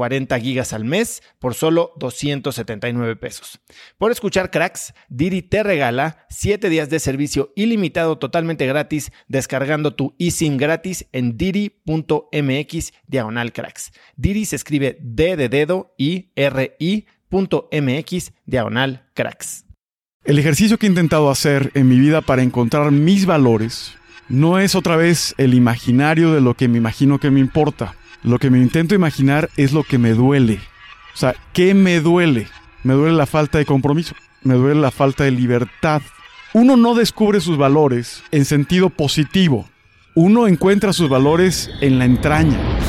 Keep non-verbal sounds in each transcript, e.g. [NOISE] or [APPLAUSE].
40 gigas al mes por solo 279 pesos. Por escuchar cracks, Didi te regala 7 días de servicio ilimitado totalmente gratis descargando tu eSIM gratis en didi.mx diagonal cracks. Didi se escribe D de dedo y R I.mx diagonal cracks. El ejercicio que he intentado hacer en mi vida para encontrar mis valores no es otra vez el imaginario de lo que me imagino que me importa lo que me intento imaginar es lo que me duele. O sea, ¿qué me duele? Me duele la falta de compromiso, me duele la falta de libertad. Uno no descubre sus valores en sentido positivo, uno encuentra sus valores en la entraña.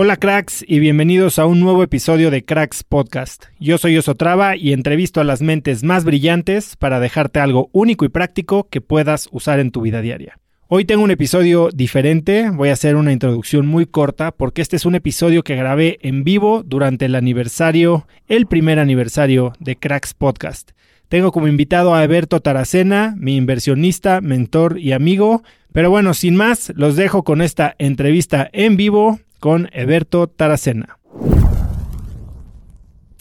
Hola cracks y bienvenidos a un nuevo episodio de Cracks Podcast. Yo soy Osotrava y entrevisto a las mentes más brillantes para dejarte algo único y práctico que puedas usar en tu vida diaria. Hoy tengo un episodio diferente, voy a hacer una introducción muy corta porque este es un episodio que grabé en vivo durante el aniversario, el primer aniversario de Cracks Podcast. Tengo como invitado a Eberto Taracena, mi inversionista, mentor y amigo. Pero bueno, sin más, los dejo con esta entrevista en vivo con Eberto Taracena.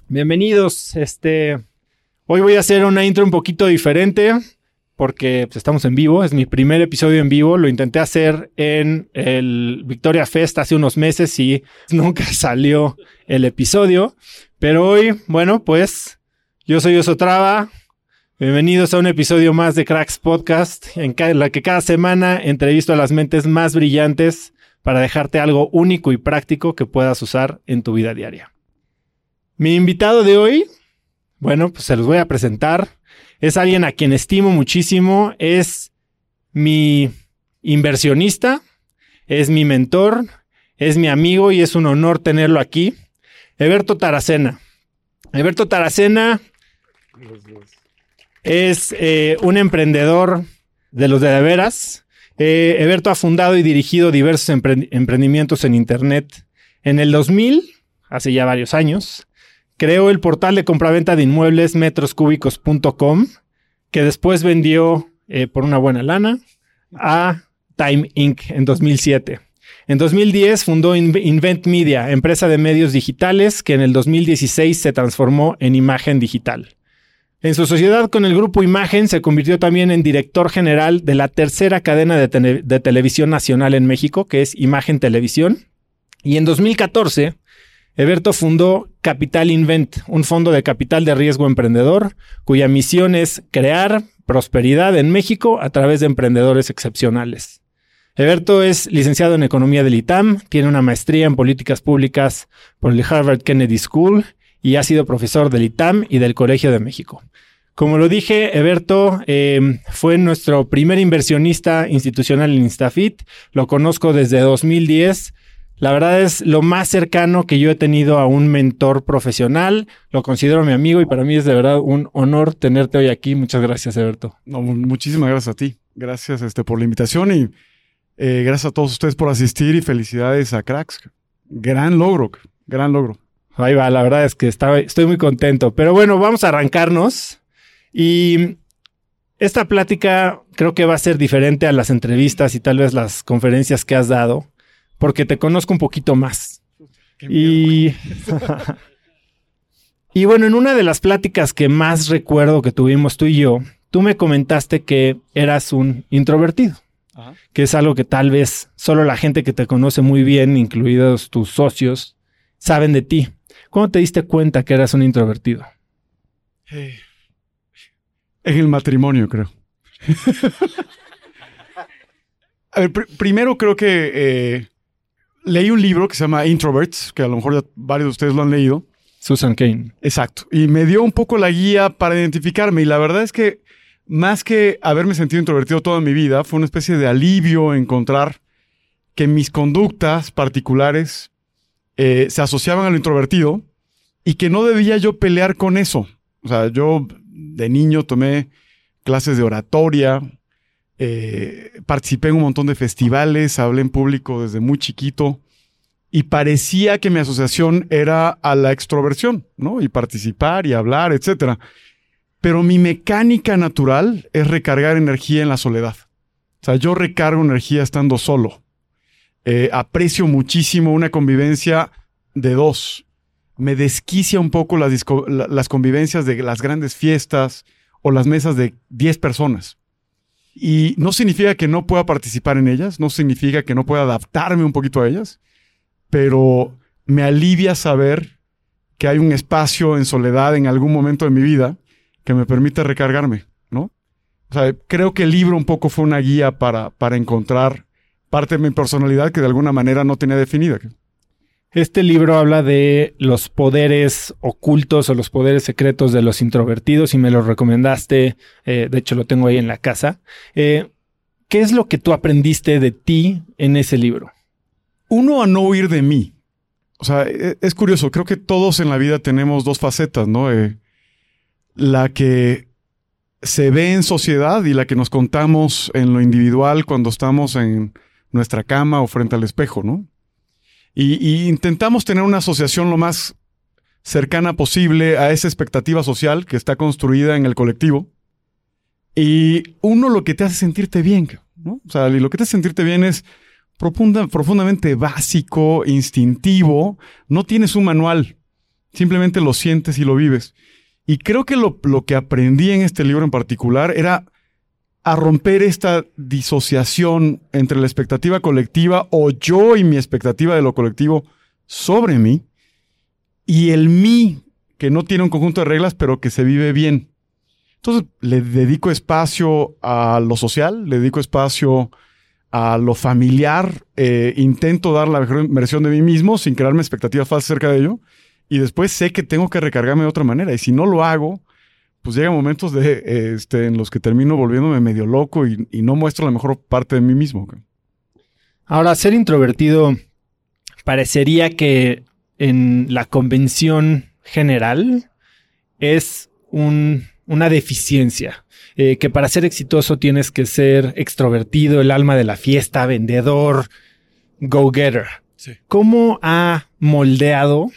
Bienvenidos, este hoy voy a hacer una intro un poquito diferente porque pues, estamos en vivo, es mi primer episodio en vivo, lo intenté hacer en el Victoria Fest hace unos meses y nunca [LAUGHS] salió el episodio, pero hoy, bueno, pues yo soy Osotrava, Bienvenidos a un episodio más de Cracks Podcast, en la que cada semana entrevisto a las mentes más brillantes para dejarte algo único y práctico que puedas usar en tu vida diaria. Mi invitado de hoy, bueno, pues se los voy a presentar. Es alguien a quien estimo muchísimo, es mi inversionista, es mi mentor, es mi amigo y es un honor tenerlo aquí. Eberto Taracena. Eberto Taracena es eh, un emprendedor de los de, veras, eh, Eberto ha fundado y dirigido diversos emprendimientos en Internet. En el 2000, hace ya varios años, creó el portal de compraventa de inmuebles metroscúbicos.com, que después vendió eh, por una buena lana a Time Inc. en 2007. En 2010 fundó Invent Media, empresa de medios digitales que en el 2016 se transformó en imagen digital. En su sociedad con el grupo Imagen se convirtió también en director general de la tercera cadena de, televisión nacional en México, que es Imagen Televisión. Y en 2014, Eberto fundó Capital Invent, un fondo de capital de riesgo emprendedor, cuya misión es crear prosperidad en México a través de emprendedores excepcionales. Eberto es licenciado en Economía del ITAM, tiene una maestría en Políticas Públicas por el Harvard Kennedy School y ha sido profesor del ITAM y del Colegio de México. Como lo dije, Eberto eh, fue nuestro primer inversionista institucional en Instafit. Lo conozco desde 2010. La verdad es lo más cercano que yo he tenido a un mentor profesional. Lo considero mi amigo y para mí es de verdad un honor tenerte hoy aquí. Muchas gracias, Eberto. No, muchísimas gracias a ti. Gracias este, por la invitación y eh, gracias a todos ustedes por asistir y felicidades a Cracks. Gran logro, gran logro. Ahí va, la verdad es que estoy muy contento. Pero bueno, vamos a arrancarnos. Y esta plática creo que va a ser diferente a las entrevistas y tal vez las conferencias que has dado porque te conozco un poquito más. Y, [LAUGHS] y bueno, en una de las pláticas que más recuerdo que tuvimos tú y yo, tú me comentaste que eras un introvertido, que es algo que tal vez solo la gente que te conoce muy bien, incluidos tus socios, saben de ti. ¿Cómo te diste cuenta que eras un introvertido? En el matrimonio, creo. [LAUGHS] A ver, primero creo que eh, leí un libro que se llama Introverts, que a lo mejor varios de ustedes lo han leído. Susan Kane. Exacto. Y me dio un poco la guía para identificarme. Y la verdad es que más que haberme sentido introvertido toda mi vida, fue una especie de alivio encontrar que mis conductas particulares eh, se asociaban a lo introvertido y que no debía yo pelear con eso. O sea, yo de niño tomé clases de oratoria, eh, participé en un montón de festivales, hablé en público desde muy chiquito y parecía que mi asociación era a la extroversión, ¿no? Y participar y hablar, etcétera. Pero mi mecánica natural es recargar energía en la soledad. O sea, yo recargo energía estando solo. Eh, aprecio muchísimo una convivencia de dos. Me desquicia un poco las, las convivencias de las grandes fiestas o las mesas de 10 personas. Y no significa que no pueda participar en ellas, no significa que no pueda adaptarme un poquito a ellas, pero me alivia saber que hay un espacio en soledad en algún momento de mi vida que me permite recargarme, ¿no? Creo que el libro un poco fue una guía para, para encontrar parte de mi personalidad que de alguna manera no tenía definida. Este libro habla de los poderes ocultos o los poderes secretos de los introvertidos y me lo recomendaste, eh, de hecho lo tengo ahí en la casa. Eh, ¿Qué es lo que tú aprendiste de ti en ese libro? Uno, a no huir de mí. O sea, e, es curioso, creo que todos en la vida tenemos dos facetas, ¿no? Eh, la que se ve en sociedad y la que nos contamos en lo individual cuando estamos en nuestra cama o frente al espejo, ¿no? Y, intentamos tener una asociación lo más cercana posible a esa expectativa social que está construida en el colectivo. Y uno lo que te hace sentirte bien, ¿no? O sea, lo que te hace sentirte bien es profundamente básico, instintivo, no tienes un manual, simplemente lo sientes y lo vives. Y creo que lo que aprendí en este libro en particular era a romper esta disociación entre la expectativa colectiva o yo y mi expectativa de lo colectivo sobre mí y el mí que no tiene un conjunto de reglas pero que se vive bien. Entonces le dedico espacio a lo social, le dedico espacio a lo familiar, eh, intento dar la mejor versión de mí mismo sin crearme expectativas falsas acerca de ello y después sé que tengo que recargarme de otra manera y si no lo hago, pues llegan momentos de, este, en los que termino volviéndome medio loco y, no muestro la mejor parte de mí mismo. Ahora, ser introvertido parecería que en la convención general es una deficiencia. Eh, que para ser exitoso tienes que ser extrovertido, el alma de la fiesta, vendedor, go-getter. ¿Cómo ha moldeado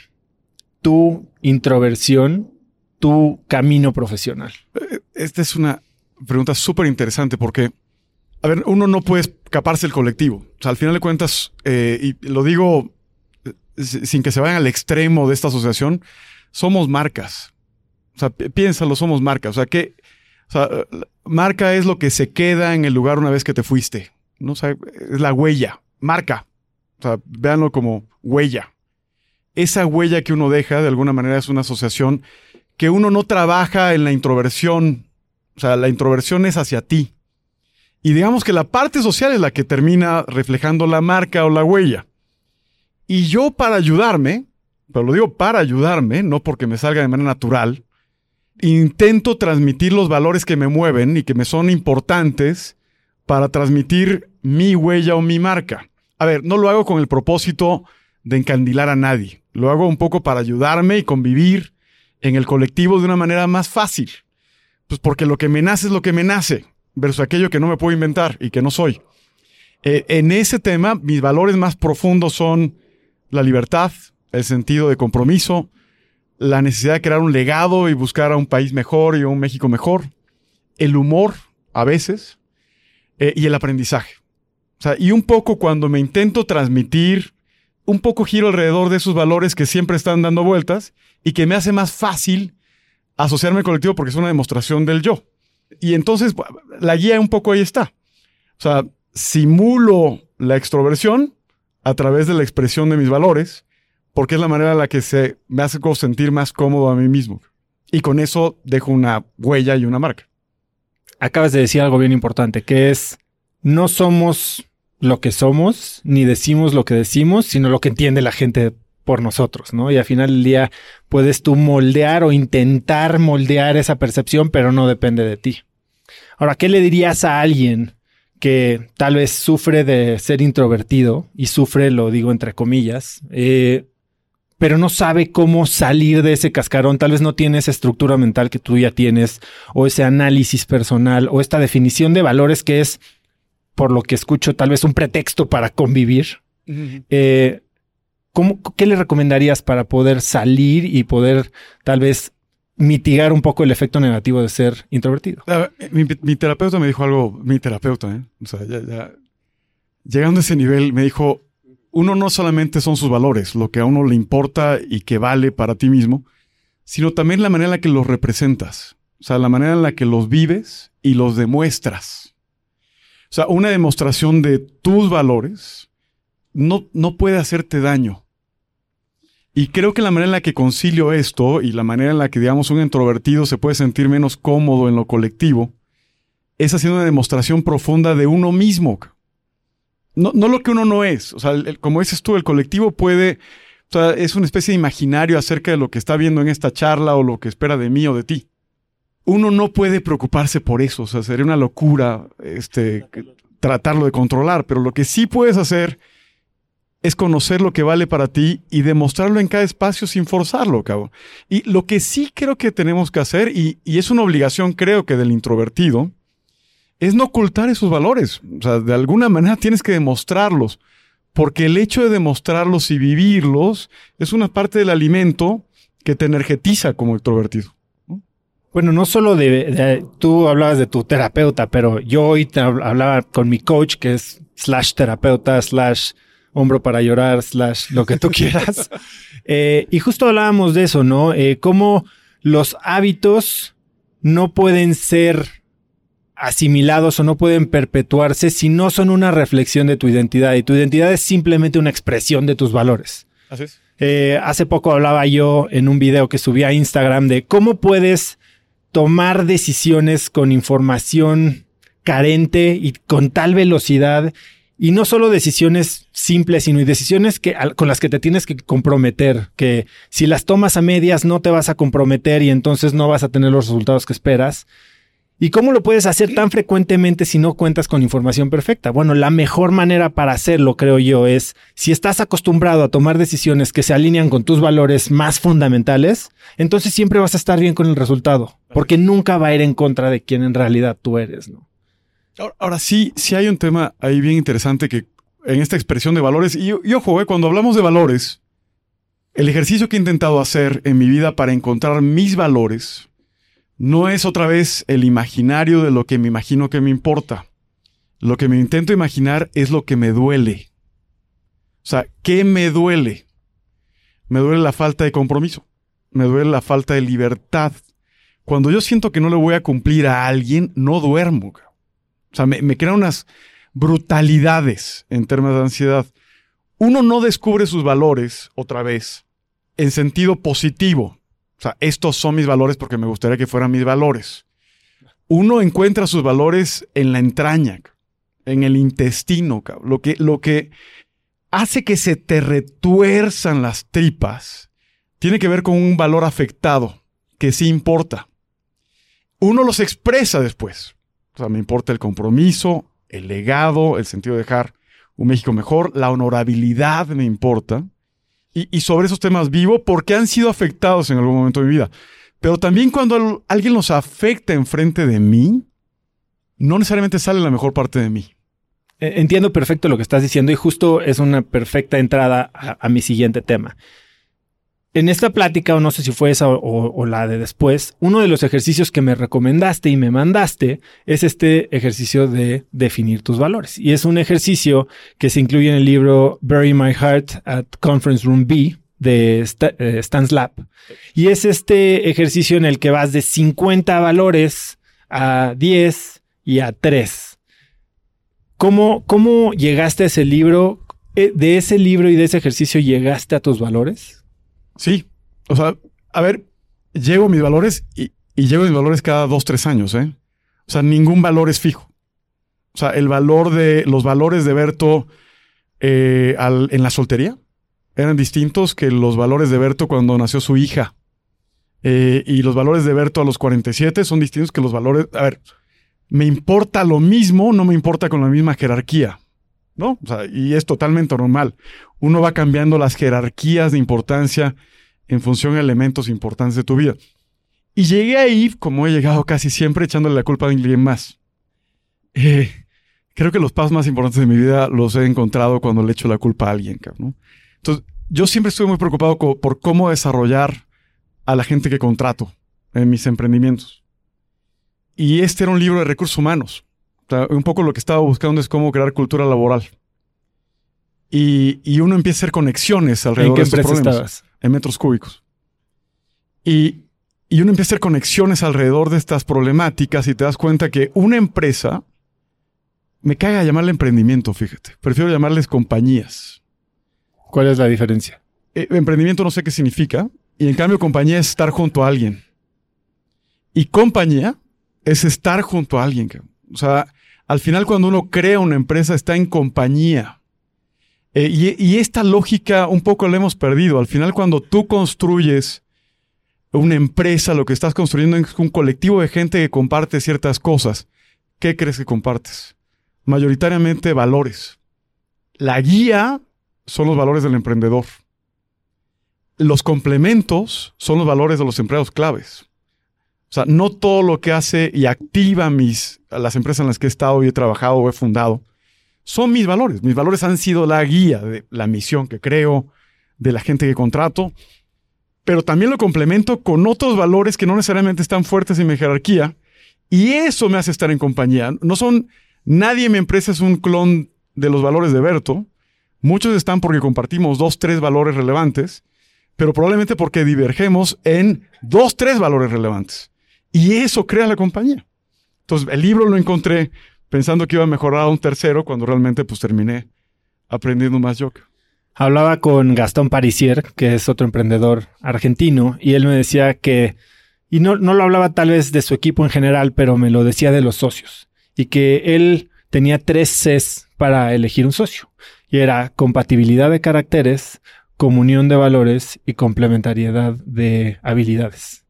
tu introversión tu camino profesional? Eh, esta es una pregunta súper interesante porque, a ver, uno no puede escaparse del colectivo. O sea, al final de cuentas, eh, y lo digo eh, sin que se vayan al extremo de esta asociación, somos marcas. O sea, piénsalo, somos marcas. O sea, que, o sea, marca es lo que se queda en el lugar una vez que te fuiste. ¿no? O es la huella, marca. O sea, véanlo como huella. Esa huella que uno deja, de alguna manera, es una asociación que uno no trabaja en la introversión. O sea, la introversión es hacia ti. Y digamos que la parte social es la que termina reflejando la marca o la huella. Y yo para ayudarme, pero lo digo para ayudarme, no porque me salga de manera natural, intento transmitir los valores que me mueven y que me son importantes para transmitir mi huella o mi marca. A ver, no lo hago con el propósito de encandilar a nadie. Lo hago un poco para ayudarme y convivir en el colectivo de una manera más fácil. Pues porque lo que me nace es lo que me nace, versus aquello que no me puedo inventar y que no soy. Eh, en ese tema, mis valores más profundos son la libertad, el sentido de compromiso, la necesidad de crear un legado y buscar a un país mejor y a un México mejor, el humor a veces eh, y el aprendizaje. O sea, y un poco cuando me intento transmitir, un poco giro alrededor de esos valores que siempre están dando vueltas y que me hace más fácil asociarme al colectivo porque es una demostración del yo. Y entonces la guía un poco ahí está. O sea, simulo la extroversión a través de la expresión de mis valores, porque es la manera en la que se me hace sentir más cómodo a mí mismo. Y con eso dejo una huella y una marca. Acabas de decir algo bien importante, que es, no somos lo que somos, ni decimos lo que decimos, sino lo que entiende la gente por nosotros, ¿no? Y al final del día puedes tú moldear o intentar moldear esa percepción, pero no depende de ti. Ahora, ¿qué le dirías a alguien que tal vez sufre de ser introvertido y sufre, lo digo entre comillas, eh, pero no sabe cómo salir de ese cascarón, tal vez no tiene esa estructura mental que tú ya tienes, o ese análisis personal, o esta definición de valores que es, por lo que escucho, tal vez un pretexto para convivir. Eh, ¿Qué le recomendarías para poder salir y poder tal vez mitigar un poco el efecto negativo de ser introvertido. mi, terapeuta me dijo algo, mi terapeuta, ¿eh? o sea, ya, llegando a ese nivel, me dijo, uno no solamente son sus valores, lo que a uno le importa y que vale para ti mismo, sino también la manera en la que los representas, o sea, la manera en la que los vives y los demuestras. O sea, una demostración de tus valores no, no puede hacerte daño. Y creo que la manera en la que concilio esto y la manera en la que, digamos, un introvertido se puede sentir menos cómodo en lo colectivo es haciendo una demostración profunda de uno mismo. No, no lo que uno no es. O sea, como dices tú, el colectivo puede. O sea, es una especie de imaginario acerca de lo que está viendo en esta charla o lo que espera de mí o de ti. Uno no puede preocuparse por eso. O sea, sería una locura este, tratarlo de controlar. Pero lo que sí puedes hacer es conocer lo que vale para ti y demostrarlo en cada espacio sin forzarlo, cabrón. Y lo que sí creo que tenemos que hacer, y, es una obligación creo que del introvertido, es no ocultar esos valores. O sea, de alguna manera [LAUGHS] tienes que demostrarlos, porque el hecho de demostrarlos y vivirlos es una parte del alimento que te energetiza como introvertido. Bueno, no solo de, tú hablabas de tu terapeuta, pero yo hoy hablaba con mi coach, que es slash terapeuta, slash hombro para llorar, slash lo que tú [LAUGHS] quieras. Eh, y justo hablábamos de eso, ¿no? Eh, cómo los hábitos no pueden ser asimilados o no pueden perpetuarse si no son una reflexión de tu identidad. Y tu identidad es simplemente una expresión de tus valores. Así es. Eh, hace poco hablaba yo en un video que subí a Instagram de cómo puedes tomar decisiones con información carente y con tal velocidad y no solo decisiones simples, sino decisiones que, con las que te tienes que comprometer, que si las tomas a medias no te vas a comprometer y entonces no vas a tener los resultados que esperas. ¿Y cómo lo puedes hacer tan frecuentemente si no cuentas con información perfecta? Bueno, la mejor manera para hacerlo, creo yo, es si estás acostumbrado a tomar decisiones que se alinean con tus valores más fundamentales, entonces siempre vas a estar bien con el resultado, porque nunca va a ir en contra de quien en realidad tú eres, ¿no? Ahora, sí, sí hay un tema ahí bien interesante que en esta expresión de valores, y, ojo, eh, cuando hablamos de valores, el ejercicio que he intentado hacer en mi vida para encontrar mis valores no es otra vez el imaginario de lo que me imagino que me importa. Lo que me intento imaginar es lo que me duele. O sea, ¿qué me duele? Me duele la falta de compromiso. Me duele la falta de libertad. Cuando yo siento que no le voy a cumplir a alguien, no duermo. O sea, me, crean unas brutalidades en términos de ansiedad. Uno no descubre sus valores otra vez en sentido positivo. O sea, estos son mis valores porque me gustaría que fueran mis valores. Uno encuentra sus valores en la entraña, en el intestino, lo que, lo que hace que se te retuerzan las tripas tiene que ver con un valor afectado que sí importa. uno los expresa después. O sea, me importa el compromiso, el legado, el sentido de dejar un México mejor, la honorabilidad me importa. Y, sobre esos temas vivo porque han sido afectados en algún momento de mi vida. Pero también cuando alguien los afecta enfrente de mí, no necesariamente sale la mejor parte de mí. E, entiendo perfecto lo que estás diciendo y justo es una perfecta entrada a mi siguiente tema. En esta plática, o no sé si fue esa o, la de después, uno de los ejercicios que me recomendaste y me mandaste es este ejercicio de definir tus valores. Y es un ejercicio que se incluye en el libro Bury My Heart at Conference Room B de eh, Stan Slap. Y es este ejercicio en el que vas de 50 valores a 10 y a 3. ¿Cómo, cómo llegaste a ese libro? Eh, ¿De ese libro y de ese ejercicio llegaste a tus valores? Sí. O sea, a ver, llego mis valores y, llego a mis valores cada dos, tres años, ¿eh? O sea, ningún valor es fijo. O sea, el valor de, los valores de Berto eh, en la soltería eran distintos que los valores de Berto cuando nació su hija. Eh, y los valores de Berto a los 47 son distintos que los valores. A ver, me importa lo mismo, no me importa con la misma jerarquía. Y es totalmente normal. Uno va cambiando las jerarquías de importancia en función de elementos importantes de tu vida. Y llegué ahí, como he llegado casi siempre, echándole la culpa a alguien más. Eh, creo que los pasos más importantes de mi vida los he encontrado cuando le echo la culpa a alguien. Entonces, yo siempre estuve muy preocupado por cómo desarrollar a la gente que contrato en mis emprendimientos. Y este era un libro de recursos humanos. Un poco lo que estaba buscando es cómo crear cultura laboral. Y, uno empieza a hacer conexiones alrededor de estos problemas en metros cúbicos. Y, uno empieza a hacer conexiones alrededor de estas problemáticas y te das cuenta que una empresa, me caga llamarle emprendimiento, fíjate, prefiero llamarles compañías. ¿Cuál es la diferencia? Eh, emprendimiento no sé qué significa, y en cambio compañía es estar junto a alguien. Y compañía es estar junto a alguien. O sea, al final cuando uno crea una empresa está en compañía. Eh, y, esta lógica un poco la hemos perdido. Al final, cuando tú construyes una empresa, lo que estás construyendo es un colectivo de gente que comparte ciertas cosas. ¿Qué crees que compartes? Mayoritariamente valores. La guía son los valores del emprendedor. Los complementos son los valores de los empleados claves. O sea, no todo lo que hace y activa mis, las empresas en las que he estado y he trabajado o he fundado son mis valores. Mis valores han sido la guía de la misión que creo, de la gente que contrato, pero también lo complemento con otros valores que no necesariamente están fuertes en mi jerarquía y eso me hace estar en compañía. No son, nadie en mi empresa es un clon de los valores de Berto. Muchos están porque compartimos dos, tres valores relevantes, pero probablemente porque divergemos en dos, tres valores relevantes. Y eso crea la compañía. Entonces, el libro lo encontré pensando que iba a mejorar a un tercero cuando realmente pues terminé aprendiendo más yo. Hablaba con Gastón Parisier, que es otro emprendedor argentino, y él me decía que, y no, no lo hablaba tal vez de su equipo en general, pero me lo decía de los socios, y que él tenía tres Cs para elegir un socio, y era compatibilidad de caracteres, comunión de valores y complementariedad de habilidades.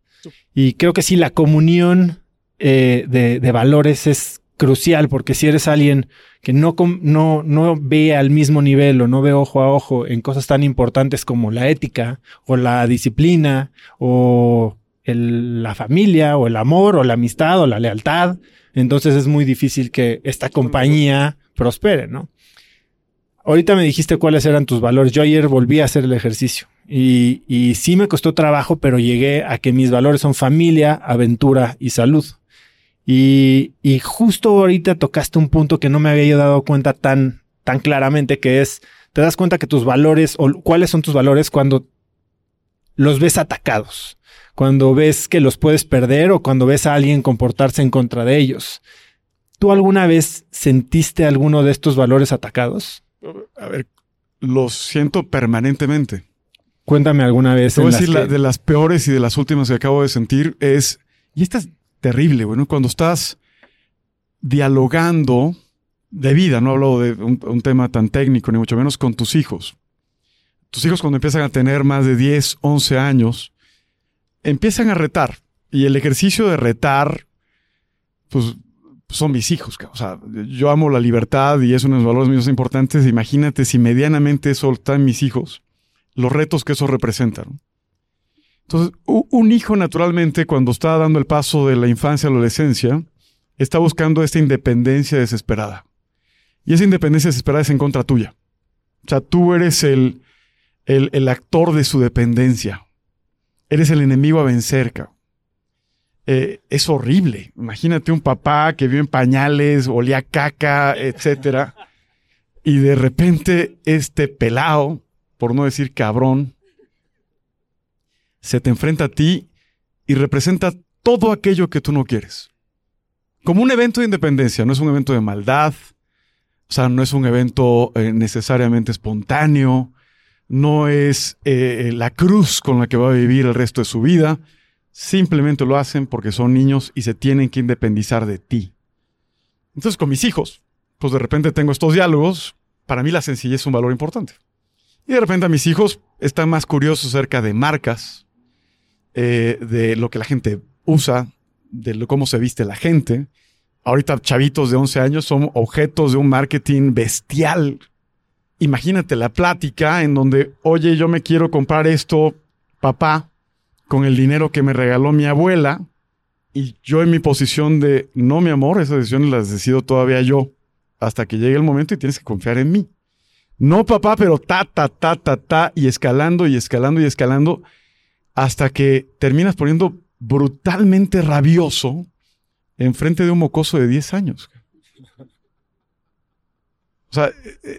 Y creo que sí, la comunión eh, de, de valores es crucial, porque si eres alguien que no, no, no ve al mismo nivel o no ve ojo a ojo en cosas tan importantes como la ética o la disciplina o la familia o el amor o la amistad o la lealtad, entonces es muy difícil que esta compañía prospere, ¿no? Ahorita me dijiste cuáles eran tus valores. Yo ayer volví a hacer el ejercicio y, sí me costó trabajo, pero llegué a que mis valores son familia, aventura y salud. Y, justo ahorita tocaste un punto que no me había dado cuenta tan, tan claramente, que es, te das cuenta que tus valores, o cuáles son tus valores cuando los ves atacados, cuando ves que los puedes perder o cuando ves a alguien comportarse en contra de ellos. ¿Tú alguna vez sentiste alguno de estos valores atacados? A ver, los siento permanentemente. Cuéntame alguna vez. Te voy a decir, de las peores y de las últimas que acabo de sentir es, y estas terrible, bueno, cuando estás dialogando de vida, no hablo de un, tema tan técnico, ni mucho menos con tus hijos. Tus hijos cuando empiezan a tener más de 10, 11 años, empiezan a retar. Y el ejercicio de retar pues son mis hijos. O sea, yo amo la libertad y es uno de los valores más importantes. Imagínate si medianamente eso está en mis hijos, los retos que eso representa. Entonces, un hijo naturalmente, cuando está dando el paso de la infancia a la adolescencia, está buscando esta independencia desesperada. Y esa independencia desesperada es en contra tuya. O sea, tú eres el, el, actor de su dependencia. Eres el enemigo a vencer, eh, es horrible. Imagínate un papá que vive en pañales, olía caca, etcétera. y de repente este pelao, por no decir cabrón, se te enfrenta a ti y representa todo aquello que tú no quieres. Como un evento de independencia, no es un evento de maldad, o sea, no es un evento eh, necesariamente espontáneo, no es eh, la cruz con la que va a vivir el resto de su vida, simplemente lo hacen porque son niños y se tienen que independizar de ti. Entonces, con mis hijos, pues de repente tengo estos diálogos, para mí la sencillez es un valor importante. Y de repente a mis hijos están más curiosos acerca de marcas, eh, de lo que la gente usa, de cómo se viste la gente, ahorita chavitos de 11 años son objetos de un marketing bestial. Imagínate la plática en donde, oye, yo me quiero comprar esto, papá, con el dinero que me regaló mi abuela, y yo en mi posición de, no, mi amor, esas decisiones las decido todavía yo, hasta que llegue el momento y tienes que confiar en mí. No, papá, pero ta, ta, ta, ta, ta, y escalando y escalando y escalando, hasta que terminas poniendo brutalmente rabioso enfrente de un mocoso de 10 años. O sea,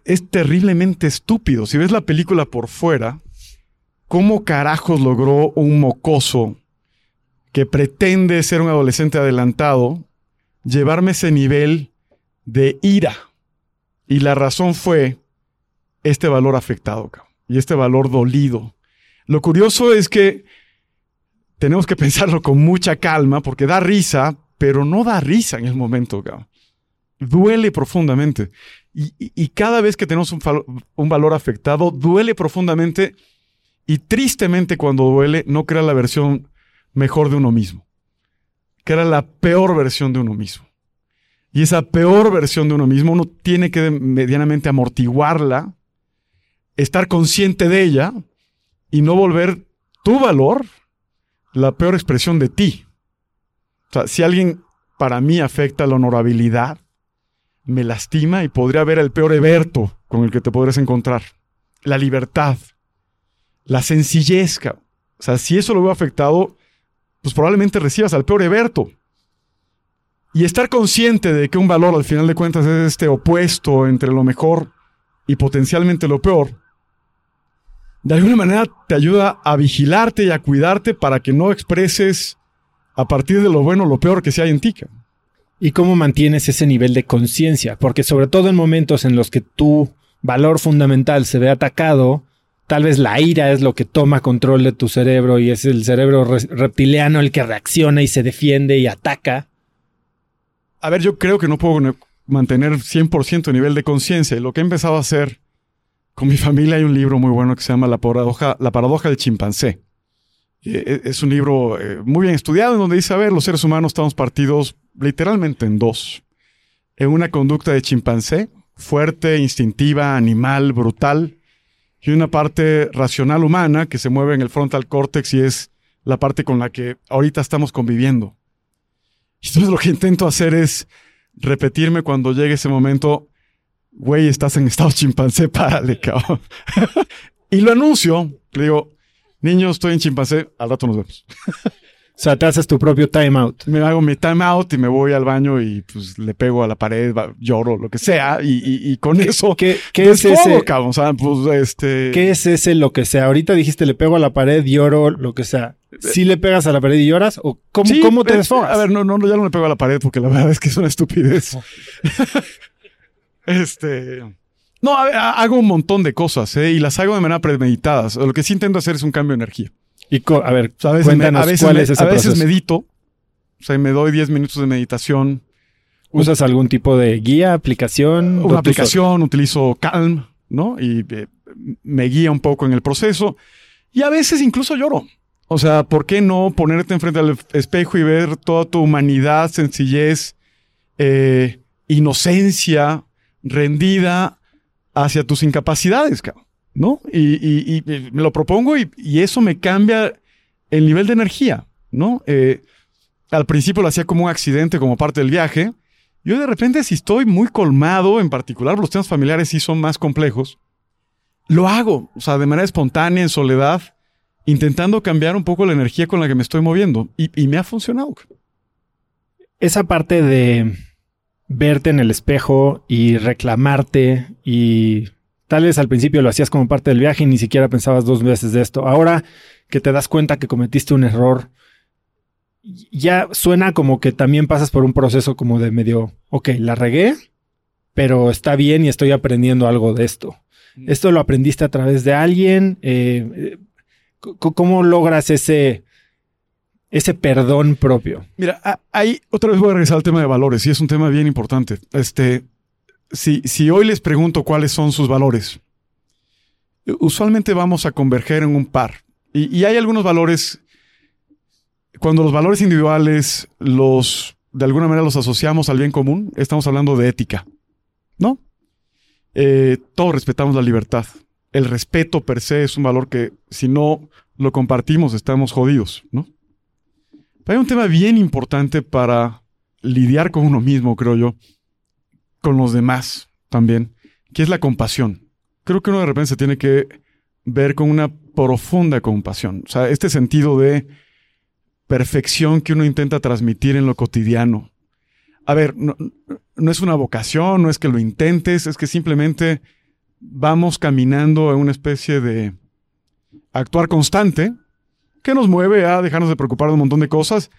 es terriblemente estúpido. Si ves la película por fuera, ¿cómo carajos logró un mocoso que pretende ser un adolescente adelantado llevarme ese nivel de ira? Y la razón fue este valor afectado y este valor dolido. Lo curioso es que tenemos que [LAUGHS] pensarlo con mucha calma porque da risa, pero no da risa en el momento, Duele profundamente. Y, cada vez que tenemos un, valor afectado, duele profundamente y tristemente cuando duele no crea la versión mejor de uno mismo. Crea la peor versión de uno mismo. Y esa peor versión de uno mismo uno tiene que medianamente amortiguarla, estar consciente de ella y no volver tu valor la peor expresión de ti. O sea, si alguien para mí afecta la honorabilidad, me lastima y podría haber el peor Eberto con el que te podrías encontrar. La libertad, la sencillez. O sea, si eso lo veo afectado, pues probablemente recibas al peor Eberto. Y estar consciente de que un valor al final de cuentas es este opuesto entre lo mejor y potencialmente lo peor, de alguna manera te ayuda a vigilarte y a cuidarte para que no expreses a partir de lo bueno, lo peor que se hay en ti. ¿Y cómo mantienes ese nivel de conciencia? Porque sobre todo en momentos en los que tu valor fundamental se ve atacado, tal vez la ira es lo que toma control de tu cerebro y es el cerebro reptiliano el que reacciona y se defiende y ataca. A ver, yo creo que no puedo mantener 100% nivel de conciencia. Y lo que he empezado a hacer con mi familia hay un libro muy bueno que se llama La paradoja, la paradoja del chimpancé. Eh, es un libro eh, muy bien estudiado en donde dice, a ver, los seres humanos estamos partidos literalmente en dos. En una conducta de chimpancé, fuerte, instintiva, animal, brutal, y una parte racional humana que se mueve en el frontal córtex y es la parte con la que ahorita estamos conviviendo. Entonces lo que intento hacer es repetirme cuando llegue ese momento, güey, estás en estado chimpancé, [LAUGHS] párale, cabrón. y lo anuncio, le digo, niño, estoy en chimpancé, al rato nos vemos. O sea, te haces tu propio timeout. Me hago mi timeout y me voy al baño y pues le pego a la pared, lloro, lo que sea, y, con eso. ¿Qué, es ese? O sea, pues este. ¿Qué es ese lo que sea? Ahorita dijiste le pego a la pared, lloro, lo que sea. ¿Sí le pegas a la pared y lloras? ¿O cómo, cómo te desfogas? A ver, no, no, ya no le pego a la pared porque la [LAUGHS] verdad es que es una estupidez. [LAUGHS] este. No, hago un montón de cosas, ¿eh? Y las hago de manera premeditada. Lo que sí intento hacer es un cambio de energía. Y a ver, a veces, me, a veces, medito. O sea, me doy 10 minutos de meditación. ¿Usas algún tipo de guía, aplicación? Una aplicación, utilizo Calm, ¿no? Y eh, me guía un poco en el proceso. Y a veces incluso lloro. O sea, ¿por qué no ponerte enfrente al espejo y ver toda tu humanidad, sencillez eh, inocencia rendida hacia tus incapacidades, ¿no? Y, me lo propongo y, eso me cambia el nivel de energía, ¿no? Eh, al principio lo hacía como un accidente, como parte del viaje. Yo de repente, si estoy muy colmado, en particular los temas familiares sí son más complejos, lo hago, o sea, de manera espontánea, en soledad, intentando cambiar un poco la energía con la que me estoy moviendo. Y, me ha funcionado. Esa parte de verte en el espejo y reclamarte y tal vez al principio lo hacías como parte del viaje y ni siquiera pensabas dos veces de esto. Ahora que te das cuenta que cometiste un error, ya suena como que también pasas por un proceso como de medio, ok, la regué, pero está bien y estoy aprendiendo algo de esto. Mm. ¿Esto lo aprendiste a través de alguien? Eh, ¿Cómo logras ese, ese perdón propio? Mira, ahí otra vez voy a regresar al tema de valores y es un tema bien importante. Este, si, si hoy les pregunto cuáles son sus valores, usualmente vamos a converger en un par. Y, y hay algunos valores cuando los valores individuales los, de alguna manera los asociamos al bien común, estamos hablando de ética, ¿no? Eh, todos respetamos la libertad. El respeto per se es un valor que si no lo compartimos estamos jodidos, ¿no? Hay un tema bien importante para lidiar con uno mismo, creo yo, con los demás también, que es la compasión. Creo que uno de repente se tiene que ver con una profunda compasión. O sea, este sentido de perfección que uno intenta transmitir en lo cotidiano. A ver, no, es una vocación, no es que lo intentes, es que simplemente vamos caminando en una especie de actuar constante que nos mueve a dejarnos de preocupar de un montón de cosas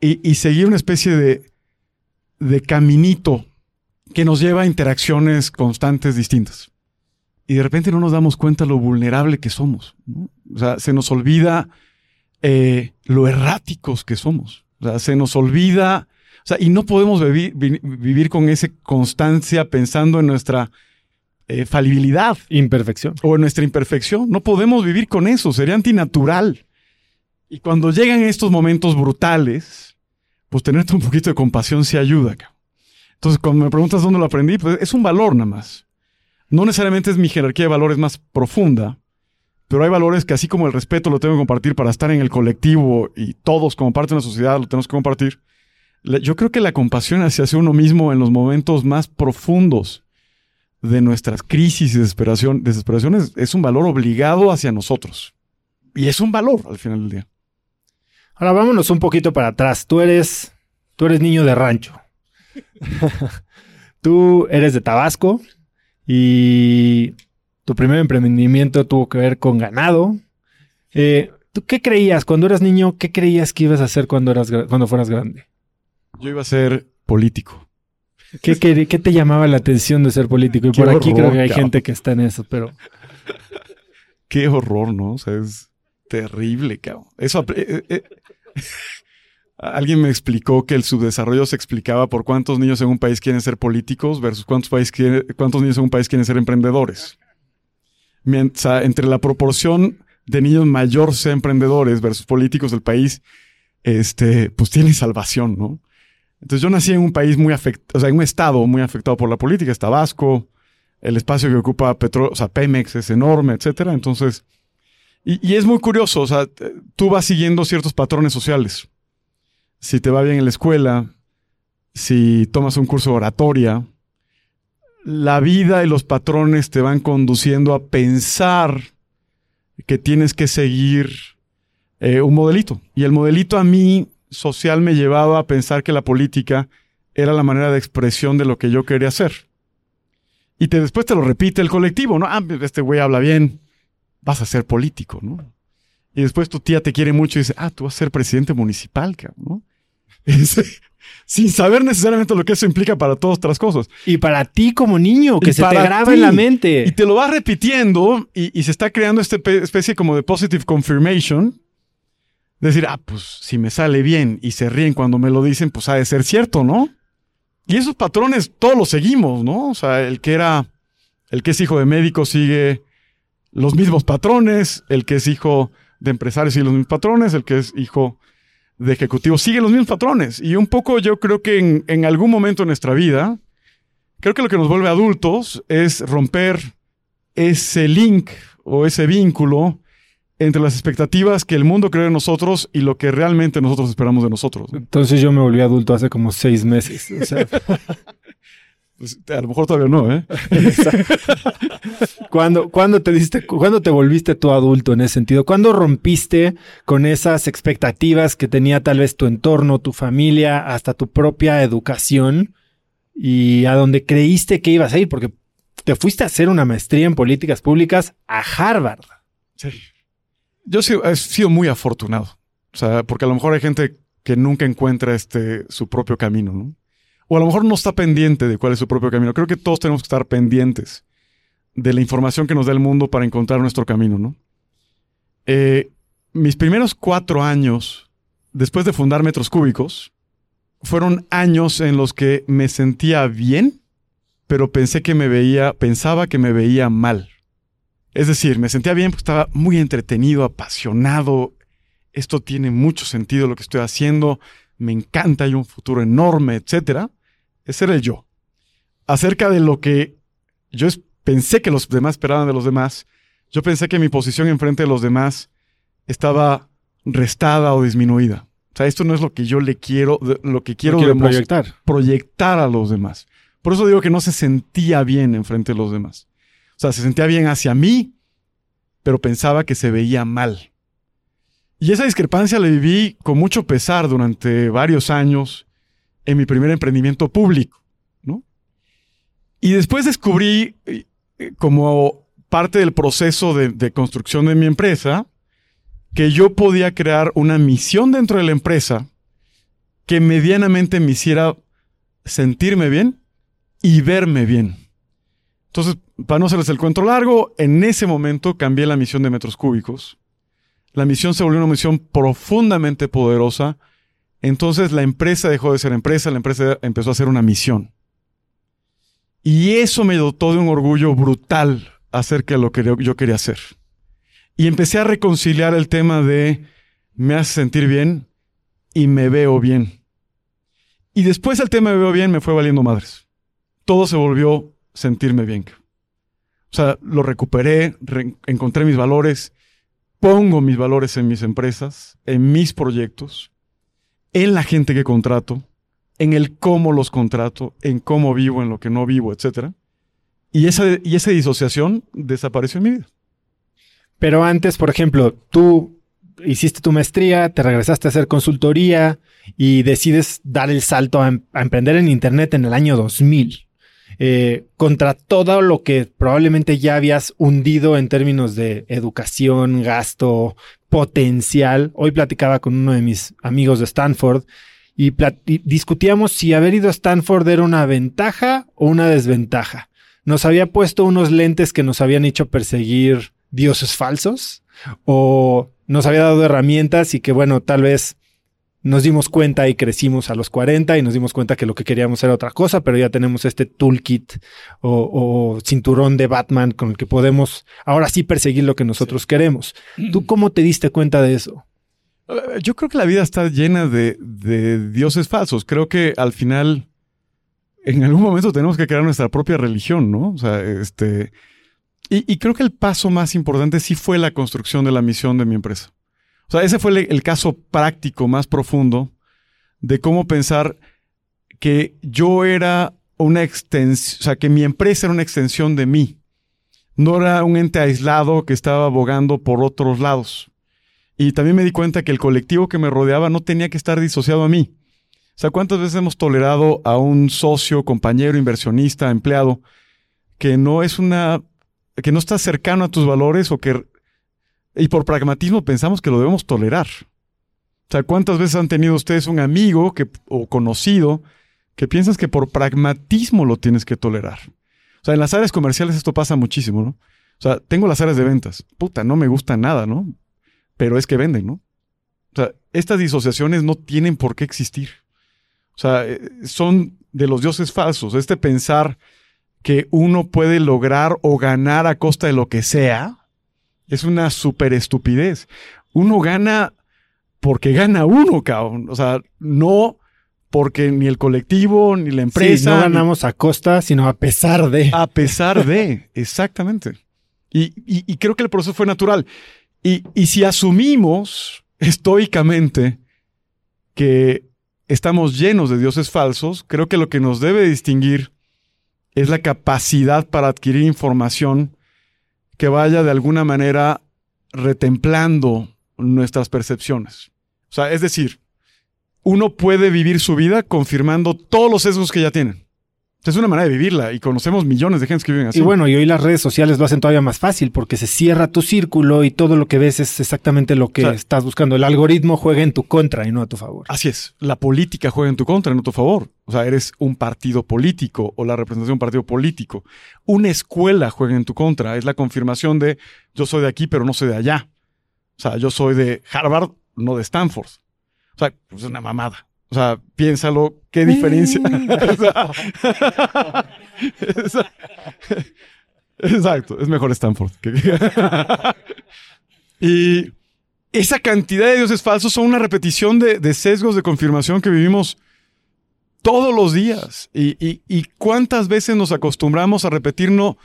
y, seguir una especie de, de caminito que nos lleva a interacciones constantes distintas. Y de repente no nos damos cuenta lo vulnerable que somos. O sea, se nos olvida eh, lo erráticos que somos. O sea, se nos olvida, o sea, y no podemos vivir, con esa constancia pensando en nuestra eh, falibilidad. Imperfección. O en nuestra imperfección. No podemos vivir con eso, sería antinatural. Y cuando llegan estos momentos brutales, pues tenerte un poquito de compasión sí ayuda. Entonces, cuando me preguntas dónde lo aprendí, pues es un valor nada más. No necesariamente es mi jerarquía de valores más profunda, pero hay valores que así como el respeto lo tengo que compartir para estar en el colectivo y todos como parte de una sociedad lo tenemos que compartir. Yo creo que la compasión hacia uno mismo en los momentos más profundos de nuestras crisis y desesperación, desesperación es, un valor obligado hacia nosotros. Y es un valor al final del día. Ahora vámonos un poquito para atrás. Tú eres, tú eres niño de rancho. [LAUGHS] tú eres de Tabasco y tu primer emprendimiento tuvo que ver con ganado. Eh, ¿Tú qué creías cuando eras niño? ¿Qué creías que ibas a hacer cuando, eras, cuando fueras grande? Yo iba a ser político. ¿Qué, te llamaba la atención de ser político? Y por aquí creo que hay gente que está en eso, pero... [LAUGHS] Qué horror, ¿no? O sea, es terrible, cabrón. Eso... Eh, eh, [LAUGHS] alguien me explicó que el subdesarrollo se explicaba por cuántos niños en un país quieren ser políticos versus cuántos, país cuántos niños en un país quieren ser emprendedores entre la proporción de niños mayor sea emprendedores versus políticos del país, este, pues tiene salvación, ¿no? Entonces yo nací en un país muy afectado, o sea, en un estado muy afectado por la política, es Tabasco, el espacio que ocupa Petro, o sea, Pemex es enorme, etcétera. Entonces, y, es muy curioso, o sea, tú vas siguiendo ciertos patrones sociales. Si te va bien en la escuela, si tomas un curso de oratoria, la vida y los patrones te van conduciendo a pensar que tienes que seguir eh, un modelito. Y el modelito a mí social me llevaba a pensar que la política era la manera de expresión de lo que yo quería hacer. Y te, después te lo repite el colectivo, ¿no? Ah, este güey habla bien, vas a ser político, ¿no? Y después tu tía te quiere mucho y dice, ah, tú vas a ser presidente municipal, ¿no? [LAUGHS] sin saber necesariamente lo que eso implica para todas otras cosas. Y para ti como niño, que se te graba en la mente. Y te lo vas repitiendo y, se está creando esta especie como de positive confirmation. Decir, ah, pues si me sale bien y se ríen cuando me lo dicen, pues ha de ser cierto, ¿no? Y esos patrones todos los seguimos, ¿no? O sea, el que era, el que es hijo de médico sigue los mismos patrones, el que es hijo de empresario sigue los mismos patrones, el que es hijo de ejecutivos siguen los mismos patrones. Y un poco yo creo que en, en algún momento en nuestra vida, creo que lo que nos vuelve adultos es romper ese link o ese vínculo entre las expectativas que el mundo cree en nosotros y lo que realmente nosotros esperamos de nosotros. Entonces yo me volví adulto hace como seis meses. O sea, [LAUGHS] Pues, a lo mejor todavía no, ¿eh? [LAUGHS] [LAUGHS] ¿Cuándo, cuándo te diste, cuándo te volviste tú adulto en ese sentido? ¿Cuándo rompiste con esas expectativas que tenía tal vez tu entorno, tu familia, hasta tu propia educación y a donde creíste que ibas a ir? Porque te fuiste a hacer una maestría en políticas públicas a Harvard. Sí. Yo sí- he sido muy afortunado. O sea, porque a lo mejor hay gente que nunca encuentra este su propio camino, ¿no? O a lo mejor no está pendiente de cuál es su propio camino. Creo que todos tenemos que estar pendientes de la información que nos da el mundo para encontrar nuestro camino, ¿no? Eh, mis primeros cuatro años, después de fundar Metros Cúbicos, fueron años en los que me sentía bien, pero pensé que me veía, pensaba que me veía mal. Es decir, me sentía bien porque estaba muy entretenido, apasionado. Esto tiene mucho sentido lo que estoy haciendo. Me encanta, hay un futuro enorme, etcétera. Ese era el yo. Acerca de lo que yo pensé que los demás esperaban de los demás, yo pensé que mi posición enfrente de los demás estaba restada o disminuida. O sea, esto no es lo que yo le quiero, lo que quiero, No quiero demos- proyectar. proyectar a los demás. Por eso digo que no se sentía bien enfrente de los demás. O sea, se sentía bien hacia mí, pero pensaba que se veía mal. Y esa discrepancia la viví con mucho pesar durante varios años en mi primer emprendimiento público, ¿no? Y después descubrí, eh, como parte del proceso de, de construcción de mi empresa, que yo podía crear una misión dentro de la empresa que medianamente me hiciera sentirme bien y verme bien. Entonces, para no hacerles el cuento largo, en ese momento cambié la misión de metros cúbicos. La misión se volvió una misión profundamente poderosa. Entonces la empresa dejó de ser empresa, la empresa empezó a ser una misión. Y eso me dotó de un orgullo brutal acerca de lo que yo quería hacer. Y empecé a reconciliar el tema de me hace sentir bien y me veo bien. Y después el tema me veo bien me fue valiendo madres. Todo se volvió sentirme bien. O sea, lo recuperé, re- encontré mis valores, pongo mis valores en mis empresas, en mis proyectos, en la gente que contrato, en el cómo los contrato, en cómo vivo, en lo que no vivo, etc. Y esa, y esa disociación desapareció en mi vida. Pero antes, por ejemplo, tú hiciste tu maestría, te regresaste a hacer consultoría y decides dar el salto a, em- emprender en Internet en el año 2000. Eh, contra todo lo que probablemente ya habías hundido en términos de educación, gasto, potencial. Hoy platicaba con uno de mis amigos de Stanford y, discutíamos si haber ido a Stanford era una ventaja o una desventaja. Nos había puesto unos lentes que nos habían hecho perseguir dioses falsos o nos había dado herramientas y que bueno, tal vez nos dimos cuenta y crecimos a los 40 y nos dimos cuenta que lo que queríamos era otra cosa, pero ya tenemos este toolkit o, o cinturón de Batman con el que podemos ahora sí perseguir lo que nosotros queremos. ¿Tú cómo te diste cuenta de eso? Eh, Yo creo que la vida está llena de, de dioses falsos. Creo que al final, en algún momento tenemos que crear nuestra propia religión, ¿no? O sea, este. Y, y creo que el paso más importante sí fue la construcción de la misión de mi empresa. O sea, ese fue el, caso práctico más profundo de cómo pensar que yo era una extensión, o sea, que mi empresa era una extensión de mí. No era un ente aislado que estaba abogando por otros lados. Y también me di cuenta que el colectivo que me rodeaba no tenía que estar disociado a mí. O sea, ¿cuántas veces hemos tolerado a un socio, compañero, inversionista, empleado, que no es una, que no está cercano a tus valores o que, y por pragmatismo pensamos que lo debemos tolerar? O sea, ¿cuántas veces han tenido ustedes un amigo que, o conocido que piensas que por pragmatismo lo tienes que tolerar? O sea, en las áreas comerciales esto pasa muchísimo, ¿no? O sea, tengo las áreas de ventas. Puta, no me gusta nada, ¿no? Pero es que venden, ¿no? O sea, estas disociaciones no tienen por qué existir. O sea, eh, son de los dioses falsos. Este pensar que uno puede lograr o ganar a costa de lo que sea es una super estupidez. Uno gana porque gana uno, cabrón. O sea, no porque ni el colectivo, ni la empresa. Sí, no ganamos a costa, sino a pesar de. A pesar de, [LAUGHS] exactamente. Y, y, creo que el proceso fue natural. Y, y si asumimos estoicamente que estamos llenos de dioses falsos, creo que lo que nos debe distinguir es la capacidad para adquirir información que vaya de alguna manera retemplando nuestras percepciones. O sea, es decir, uno puede vivir su vida confirmando todos los sesgos que ya tienen. Es una manera de vivirla y conocemos millones de gente que viven así. Y bueno, y hoy las redes sociales lo hacen todavía más fácil porque se cierra tu círculo y todo lo que ves es exactamente lo que estás buscando. El algoritmo juega en tu contra y no a tu favor. Así es. La política juega en tu contra y no a tu favor. O sea, eres un partido político o la representación de un partido político. Una escuela juega en tu contra. Es la confirmación de yo soy de aquí pero no soy de allá. O sea, yo soy de Harvard, no de Stanford. O sea, pues es una mamada. O sea, piénsalo, qué diferencia. [LAUGHS] [LAUGHS] Exacto, es mejor Stanford. [LAUGHS] y esa cantidad de dioses falsos son una repetición de, sesgos de confirmación que vivimos todos los días. Y, y, cuántas veces nos acostumbramos a repetirnos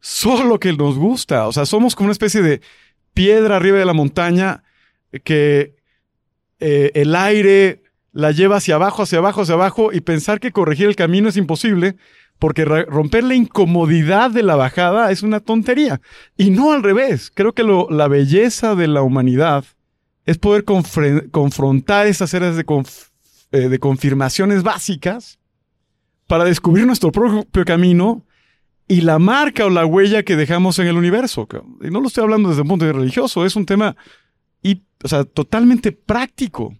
solo lo que nos gusta. O sea, somos como una especie de piedra arriba de la montaña que eh, el aire la lleva hacia abajo, hacia abajo, hacia abajo y pensar que corregir el camino es imposible porque romper la incomodidad de la bajada es una tontería. Y no al revés. Creo que la belleza de la humanidad es poder confrontar esas de, eh, de confirmaciones básicas para descubrir nuestro propio camino y la marca o la huella que dejamos en el universo. Y no lo estoy hablando desde un punto de vista religioso, es un tema y, totalmente práctico.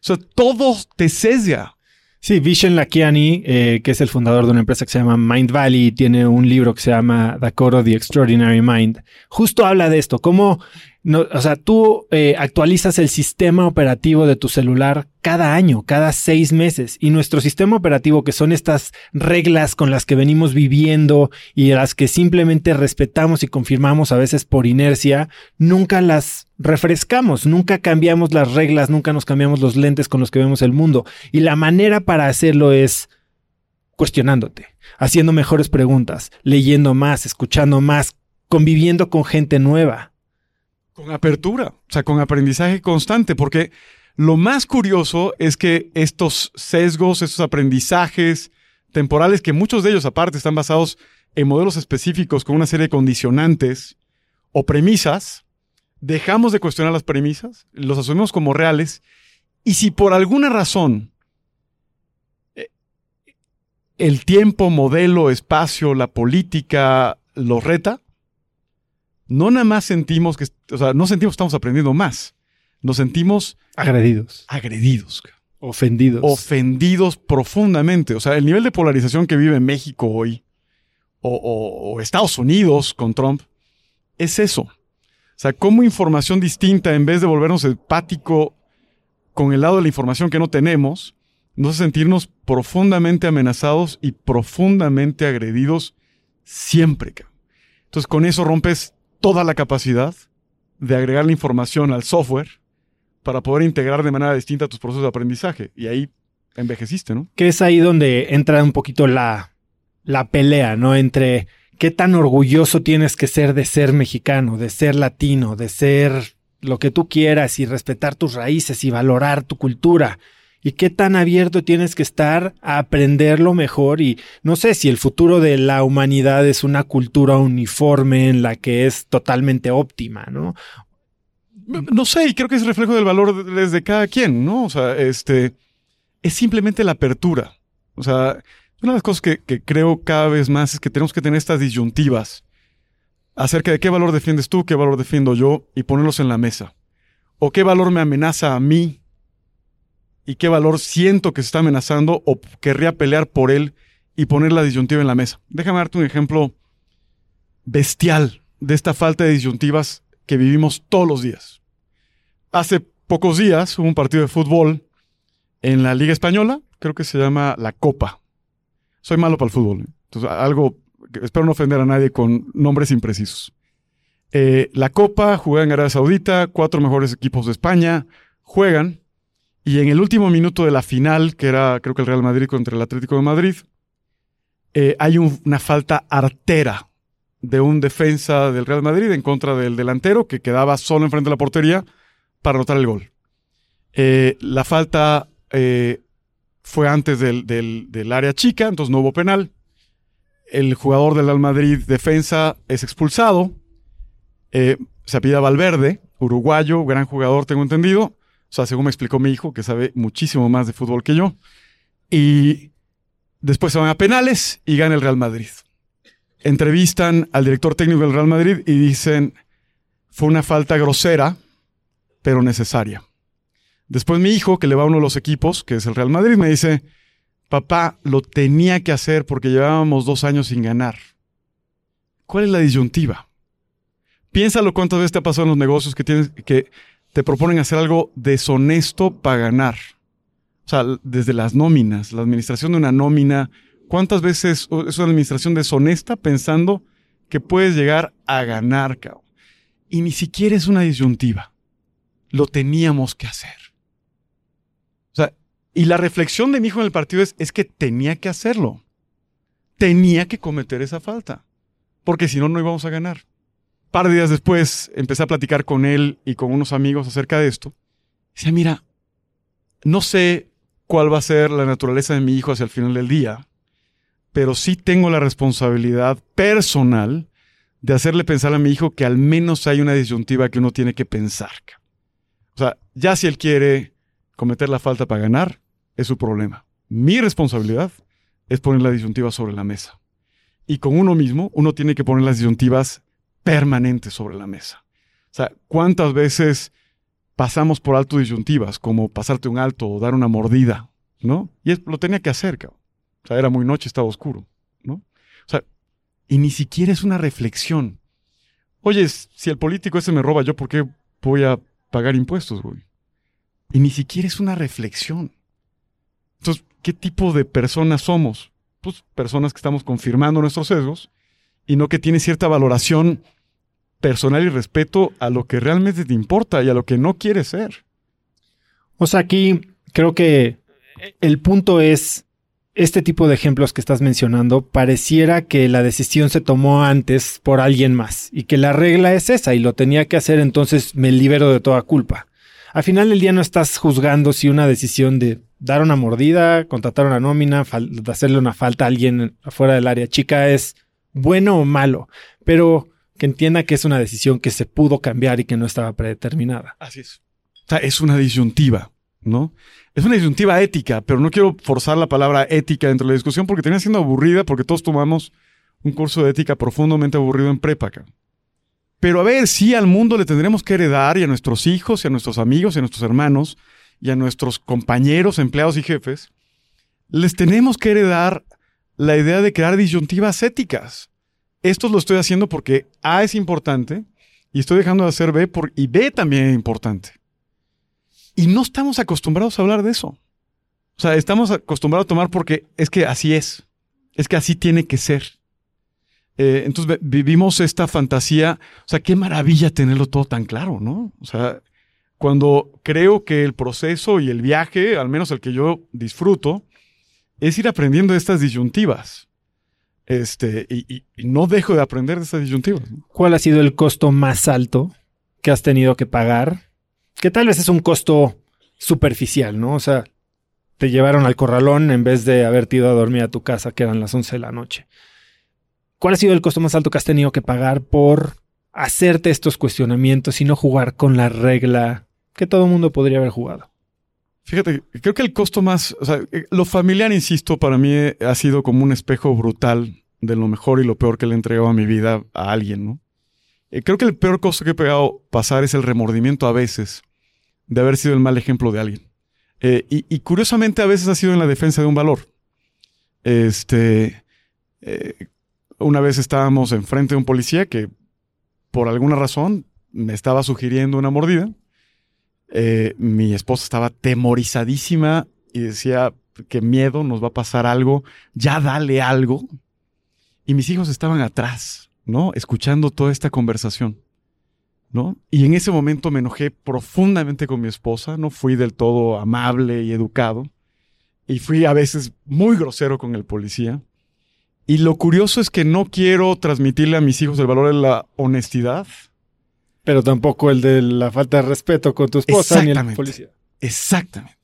Sea, todo te sesga. Sí, Vishen Lakiani, eh, que es el fundador de una empresa que se llama Mind Valley, tiene un libro que se llama The Code of the Extraordinary Mind. Justo habla de esto, cómo no, o sea, tú eh, actualizas el sistema operativo de tu celular cada año, cada seis meses. Y nuestro sistema operativo, que son estas reglas con las que venimos viviendo y las que simplemente respetamos y confirmamos a veces por inercia, nunca las refrescamos, nunca cambiamos las reglas, nunca nos cambiamos los lentes con los que vemos el mundo. Y la manera para hacerlo es cuestionándote, haciendo mejores preguntas, leyendo más, escuchando más, conviviendo con gente nueva. Con apertura, o sea, con aprendizaje constante, porque lo más curioso es que estos sesgos, estos aprendizajes temporales, que muchos de ellos aparte están basados en modelos específicos con una serie de condicionantes o premisas, dejamos de cuestionar las premisas, los asumimos como reales, y si por alguna razón eh, el tiempo, modelo, espacio, la política lo reta, no nada más sentimos que, o sea, no sentimos que estamos aprendiendo más. Nos sentimos agredidos. Agredidos. Ofendidos. Ofendidos profundamente. O sea, el nivel de polarización que vive México hoy, o, Estados Unidos con Trump, es eso. O sea, cómo información distinta, en vez de volvernos empático con el lado de la información que no tenemos, nos hace sentirnos profundamente amenazados y profundamente agredidos siempre. Entonces, con eso rompes toda la capacidad de agregar la información al software para poder integrar de manera distinta tus procesos de aprendizaje. Y ahí envejeciste, ¿no? Que es ahí donde entra un poquito la, la pelea, ¿no? Entre qué tan orgulloso tienes que ser de ser mexicano, de ser latino, de ser lo que tú quieras y respetar tus raíces y valorar tu cultura y qué tan abierto tienes que estar a aprenderlo mejor y no sé si el futuro de la humanidad es una cultura uniforme en la que es totalmente óptima, ¿no? No sé, y creo que es reflejo del valor desde cada quien, ¿no? O sea, este es simplemente la apertura. O sea, una de las cosas que, que creo cada vez más es que tenemos que tener estas disyuntivas acerca de qué valor defiendes tú, qué valor defiendo yo y ponerlos en la mesa. O qué valor me amenaza a mí y qué valor siento que se está amenazando o querría pelear por él y poner la disyuntiva en la mesa. Déjame darte un ejemplo bestial de esta falta de disyuntivas que vivimos todos los días. Hace pocos días hubo un partido de fútbol en la Liga Española, creo que se llama la Copa. Soy malo para el fútbol, ¿eh? entonces algo, espero no ofender a nadie con nombres imprecisos. Eh, la Copa, jugué en Arabia Saudita, cuatro mejores equipos de España, juegan y en el último minuto de la final, que era creo que el Real Madrid contra el Atlético de Madrid, eh, hay una falta artera de un defensa del Real Madrid en contra del delantero que quedaba solo enfrente de la portería para anotar el gol. Eh, la falta eh, fue antes del, del, área chica, entonces no hubo penal. El jugador del Real Madrid defensa es expulsado. se apida Valverde, uruguayo, gran jugador, tengo entendido. O sea, según me explicó mi hijo, que sabe muchísimo más de fútbol que yo. Y después se van a penales y gana el Real Madrid entrevistan al director técnico del Real Madrid y dicen, fue una falta grosera, pero necesaria. Después mi hijo, que le va a uno de los equipos, que es el Real Madrid, me dice, papá, lo tenía que hacer porque llevábamos dos años sin ganar. ¿Cuál es la disyuntiva? Piénsalo cuántas veces te ha pasado en los negocios que, tienes, que te proponen hacer algo deshonesto para ganar. O sea, desde las nóminas, la administración de una nómina, ¿Cuántas veces es una administración deshonesta pensando que puedes llegar a ganar, cabrón? Y ni siquiera es una disyuntiva. Lo teníamos que hacer. O sea, y la reflexión de mi hijo en el partido es, es que tenía que hacerlo. Tenía que cometer esa falta. Porque si no, no íbamos a ganar. Par de días después empecé a platicar con él y con unos amigos acerca de esto. Dice, mira, no sé cuál va a ser la naturaleza de mi hijo hacia el final del día, pero sí tengo la responsabilidad personal de hacerle pensar a mi hijo que al menos hay una disyuntiva que uno tiene que pensar. O sea, ya si él quiere cometer la falta para ganar, es su problema. Mi responsabilidad es poner la disyuntiva sobre la mesa. Y con uno mismo, uno tiene que poner las disyuntivas permanentes sobre la mesa. O sea, ¿cuántas veces pasamos por alto disyuntivas, como pasarte un alto o dar una mordida, ¿no? Y lo tenía que hacer, cabrón. O sea, era muy noche, estaba oscuro, ¿no? O sea, y ni siquiera es una reflexión. Oye, si el político ese me roba, ¿yo por qué voy a pagar impuestos, güey? Y ni siquiera es una reflexión. Entonces, ¿qué tipo de personas somos? Pues personas que estamos confirmando nuestros sesgos y no que tiene cierta valoración personal y respeto a lo que realmente te importa y a lo que no quieres ser. O sea, aquí creo que el punto es este tipo de ejemplos que estás mencionando, pareciera que la decisión se tomó antes por alguien más y que la regla es esa y lo tenía que hacer, entonces me libero de toda culpa. Al final del día no estás juzgando si una decisión de dar una mordida, contratar una nómina, hacerle una falta a alguien afuera del área chica es bueno o malo, pero que entienda que es una decisión que se pudo cambiar y que no estaba predeterminada. Así es. O sea, es una disyuntiva. ¿no? Es una disyuntiva ética, pero no quiero forzar la palabra ética dentro de la discusión porque termina siendo aburrida porque todos tomamos un curso de ética profundamente aburrido en prepa. Pero a ver, sí al mundo le tendremos que heredar y a nuestros hijos y a nuestros amigos y a nuestros hermanos y a nuestros compañeros, empleados y jefes, les tenemos que heredar la idea de crear disyuntivas éticas. Esto lo estoy haciendo porque A es importante y estoy dejando de hacer B por, y B también es importante. Y no estamos acostumbrados a hablar de eso. O sea, estamos acostumbrados a tomar porque es que así es. Es que así tiene que ser. Eh, entonces vivimos esta fantasía. O sea, qué maravilla tenerlo todo tan claro, ¿no? O sea, cuando creo que el proceso y el viaje, al menos el que yo disfruto, es ir aprendiendo estas disyuntivas. Este, y, no dejo de aprender de estas disyuntivas. ¿Cuál ha sido el costo más alto que has tenido que pagar que tal vez es un costo superficial, ¿no? O sea, te llevaron al corralón en vez de haberte ido a dormir a tu casa, que eran las 11 de la noche. ¿Cuál ha sido el costo más alto que has tenido que pagar por hacerte estos cuestionamientos y no jugar con la regla que todo el mundo podría haber jugado? Fíjate, creo que el costo más, o sea, eh, lo familiar, insisto, para mí ha sido como un espejo brutal de lo mejor y lo peor que le he entregado a mi vida a alguien, ¿no? Eh, creo que el peor costo que he pegado pasar es el remordimiento a veces de haber sido el mal ejemplo de alguien. Eh, y, curiosamente a veces ha sido en la defensa de un valor. Este, eh, una vez estábamos enfrente de un policía que por alguna razón me estaba sugiriendo una mordida. Eh, mi esposa estaba temorizadísima y decía, qué miedo, nos va a pasar algo, ya dale algo. Y mis hijos estaban atrás, ¿no? Escuchando toda esta conversación. ¿no? Y en ese momento me enojé profundamente con mi esposa, no fui del todo amable y educado, y fui a veces muy grosero con el policía. Y lo curioso es que no quiero transmitirle a mis hijos el valor de la honestidad. Pero tampoco el de la falta de respeto con tu esposa ni el policía. Exactamente.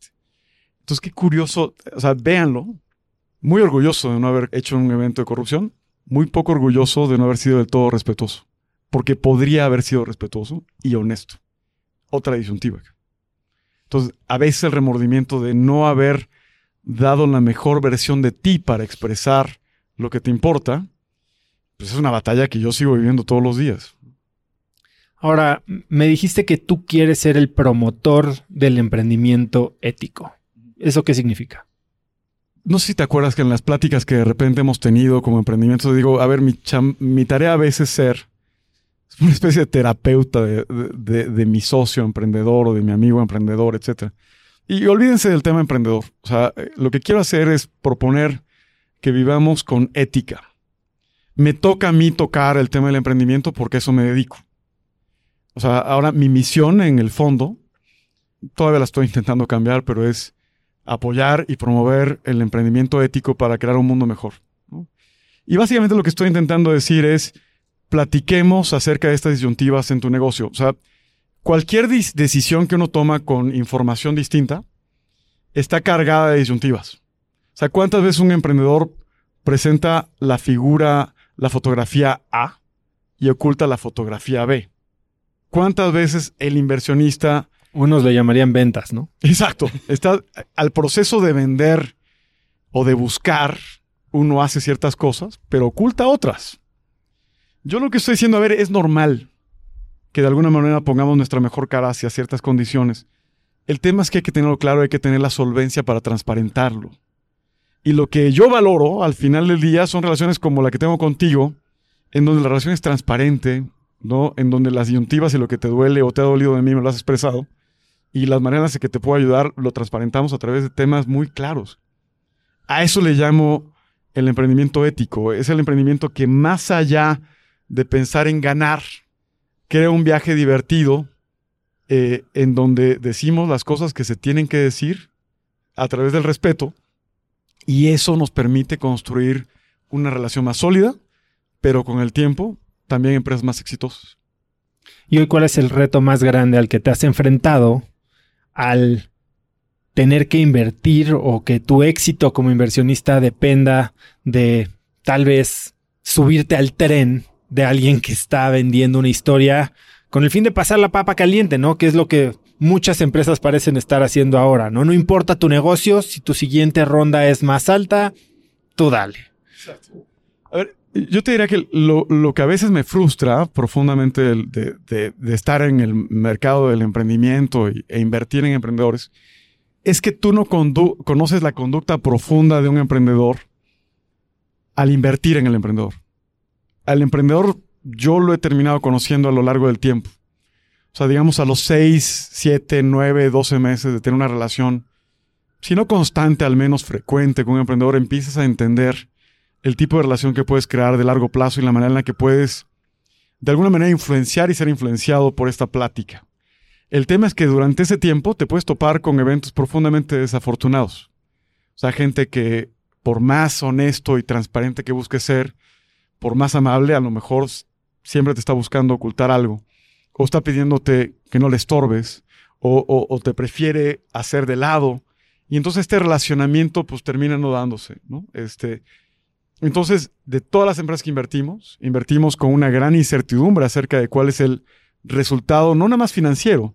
Entonces, qué curioso, o sea, véanlo, muy orgulloso de no haber hecho un evento de corrupción, muy poco orgulloso de no haber sido del todo respetuoso porque podría haber sido respetuoso y honesto. Otra disyuntiva. Entonces, a veces el remordimiento de no haber dado la mejor versión de ti para expresar lo que te importa, pues es una batalla que yo sigo viviendo todos los días. Ahora, me dijiste que tú quieres ser el promotor del emprendimiento ético. ¿Eso qué significa? No sé si te acuerdas que en las pláticas que de repente hemos tenido como emprendimiento, digo, a ver, mi, tarea a veces es ser una especie de terapeuta de, mi socio emprendedor o de mi amigo emprendedor, etc. Y olvídense del tema emprendedor. O sea, eh, lo que quiero hacer es proponer que vivamos con ética. Me toca a mí tocar el tema del emprendimiento porque eso me dedico. O sea, ahora mi misión en el fondo, todavía la estoy intentando cambiar, pero es apoyar y promover el emprendimiento ético para crear un mundo mejor. Y básicamente lo que estoy intentando decir es, platiquemos acerca de estas disyuntivas en tu negocio. O sea, cualquier decisión que uno toma con información distinta está cargada de disyuntivas. O sea, ¿cuántas veces un emprendedor presenta la figura, la fotografía A y oculta la fotografía B? ¿Cuántas veces el inversionista... Unos le llamarían ventas, ¿no? Exacto. Está al proceso de vender o de buscar, uno hace ciertas cosas, pero oculta otras. Yo lo que estoy diciendo, a ver, es normal que de alguna manera pongamos nuestra mejor cara hacia ciertas condiciones. El tema es que hay que tenerlo claro, hay que tener la solvencia para transparentarlo. Y lo que yo valoro al final del día son relaciones como la que tengo contigo, en donde la relación es transparente, ¿no? En donde las disyuntivas y lo que te duele o te ha dolido de mí me lo has expresado. Y las maneras en que te puedo ayudar lo transparentamos a través de temas muy claros. A eso le llamo el emprendimiento ético. Es el emprendimiento que más allá de pensar en ganar, crea un viaje divertido eh, en donde decimos las cosas que se tienen que decir a través del respeto y eso nos permite construir una relación más sólida, pero con el tiempo también empresas más exitosas. ¿Y hoy cuál es el reto más grande al que te has enfrentado al tener que invertir o que tu éxito como inversionista dependa de tal vez subirte al tren de alguien que está vendiendo una historia con el fin de pasar la papa caliente, ¿no? Que es lo que muchas empresas parecen estar haciendo ahora, ¿no? No importa tu negocio, si tu siguiente ronda es más alta, tú dale. A ver, yo te diría que lo, que a veces me frustra profundamente de, estar en el mercado del emprendimiento e invertir en emprendedores es que tú no conoces la conducta profunda de un emprendedor al invertir en el emprendedor al emprendedor yo lo he terminado conociendo a lo largo del tiempo. O sea, digamos a los 6, 7, 9, 12 meses de tener una relación, si no constante, al menos frecuente con un emprendedor, empiezas a entender el tipo de relación que puedes crear de largo plazo y la manera en la que puedes, de alguna manera, influenciar y ser influenciado por esta plática. El tema es que durante ese tiempo te puedes topar con eventos profundamente desafortunados. O sea, gente que, por más honesto y transparente que busque ser, por más amable, a lo mejor siempre te está buscando ocultar algo, o está pidiéndote que no le estorbes, o, te prefiere hacer de lado, y entonces este relacionamiento pues termina no dándose, ¿no? Este, entonces, de todas las empresas que invertimos, invertimos con una gran incertidumbre acerca de cuál es el resultado, no nada más financiero,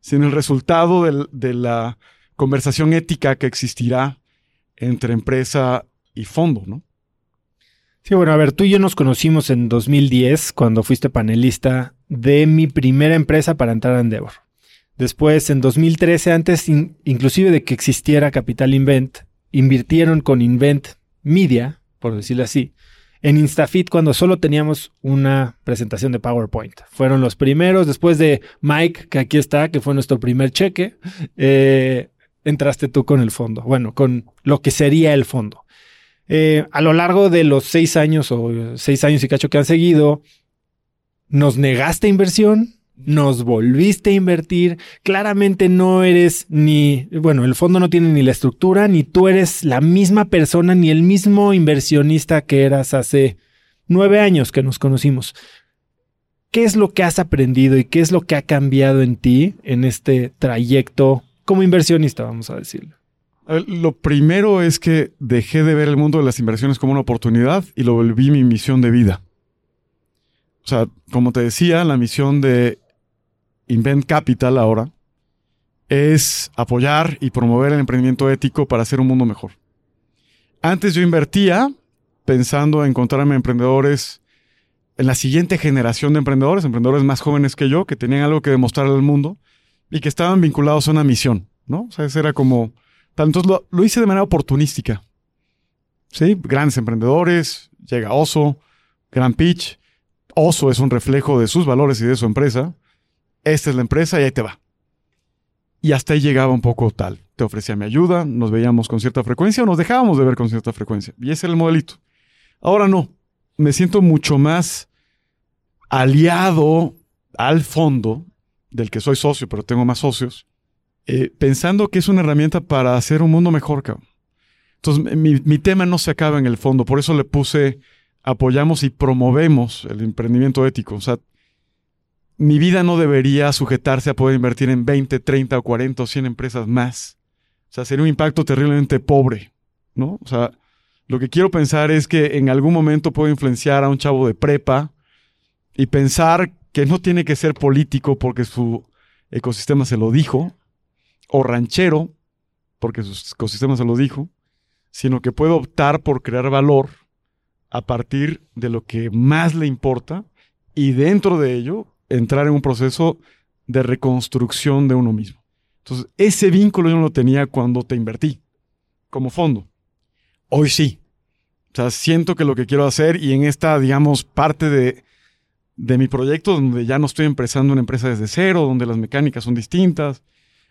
sino el resultado de la conversación ética que existirá entre empresa y fondo, ¿no? Sí, bueno, a ver, tú y yo nos conocimos en 2010 cuando fuiste panelista de mi primera empresa para entrar a Endeavor. Después, en 2013, antes inclusive de que existiera Capital Invent, invirtieron con Invent Media, por decirlo así, en Instafit cuando solo teníamos una presentación de PowerPoint. Fueron los primeros, después de Mike, que aquí está, que fue nuestro primer cheque, eh, entraste tú con el fondo, bueno, con lo que sería el fondo. Eh, a lo largo de los seis años o seis años y cacho que han seguido, nos negaste inversión, nos volviste a invertir, claramente no eres ni, bueno, el fondo no tiene ni la estructura, ni tú eres la misma persona, ni el mismo inversionista que eras hace nueve años que nos conocimos. ¿Qué es lo que has aprendido y qué es lo que ha cambiado en ti en este trayecto como inversionista, vamos a decirlo? Lo primero es que dejé de ver el mundo de las inversiones como una oportunidad y lo volví mi misión de vida. O sea, como te decía, la misión de Invent Capital ahora es apoyar y promover el emprendimiento ético para hacer un mundo mejor. Antes yo invertía pensando en encontrarme emprendedores en la siguiente generación de emprendedores, emprendedores más jóvenes que yo, que tenían algo que demostrar al mundo y que estaban vinculados a una misión, ¿no? O sea, era como... Entonces lo, lo hice de manera oportunística. ¿Sí? Grandes emprendedores, llega Oso, Gran Pitch. Oso es un reflejo de sus valores y de su empresa. Esta es la empresa y ahí te va. Y hasta ahí llegaba un poco tal. Te ofrecía mi ayuda, nos veíamos con cierta frecuencia o nos dejábamos de ver con cierta frecuencia. Y ese era el modelito. Ahora no me siento mucho más aliado al fondo, del que soy socio, pero tengo más socios, eh, pensando que es una herramienta para hacer un mundo mejor, cabrón. Entonces, mi, mi, tema no se acaba en el fondo, por eso le puse apoyamos y promovemos el emprendimiento ético. O sea, mi vida no debería sujetarse a poder invertir en 20, 30 o 40 o 100 empresas más. O sea, sería un impacto terriblemente pobre, ¿no? O sea, lo que quiero pensar es que en algún momento puedo influenciar a un chavo de prepa y pensar que no tiene que ser político porque su ecosistema se lo dijo, o ranchero porque su ecosistema se lo dijo, sino que puede optar por crear valor a partir de lo que más le importa y dentro de ello entrar en un proceso de reconstrucción de uno mismo. Entonces, ese vínculo yo no lo tenía cuando te invertí como fondo. Hoy sí. O sea, siento que lo que quiero hacer y en esta, digamos, parte de, de mi proyecto, donde ya no estoy empezando una empresa desde cero, donde las mecánicas son distintas,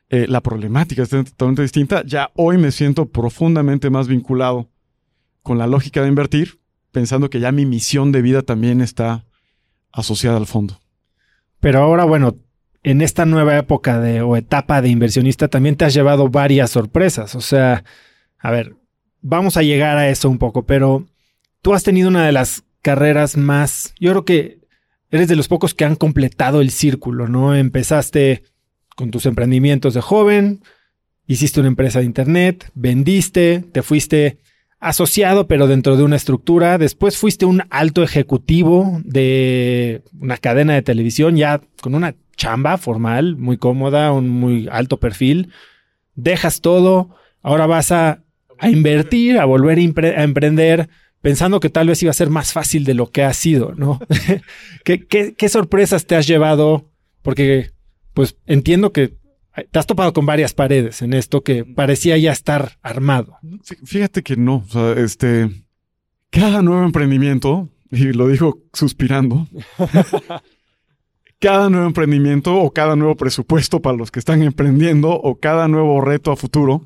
eh, la problemática es totalmente distinta, ya hoy me siento profundamente más vinculado con la lógica de invertir, pensando que ya mi misión de vida también está asociada al fondo. Pero ahora, bueno, en esta nueva época de, o etapa de inversionista también te has llevado varias sorpresas. O sea, a ver, vamos a llegar a eso un poco, pero tú has tenido una de las carreras más, yo creo que eres de los pocos que han completado el círculo, ¿no? Empezaste con tus emprendimientos de joven, hiciste una empresa de internet, vendiste, te fuiste asociado pero dentro de una estructura, después fuiste un alto ejecutivo de una cadena de televisión ya con una chamba formal, muy cómoda, un muy alto perfil, dejas todo, ahora vas a a invertir, a volver a, emprender, pensando que tal vez iba a ser más fácil de lo que ha sido, ¿no? [LAUGHS] ¿Qué, sorpresas te has llevado? Porque, pues, entiendo que te has topado con varias paredes en esto que parecía ya estar armado. Fíjate que no, o sea, este, cada nuevo emprendimiento, y lo dijo suspirando, [LAUGHS] cada nuevo emprendimiento o cada nuevo presupuesto para los que están emprendiendo o cada nuevo reto a futuro,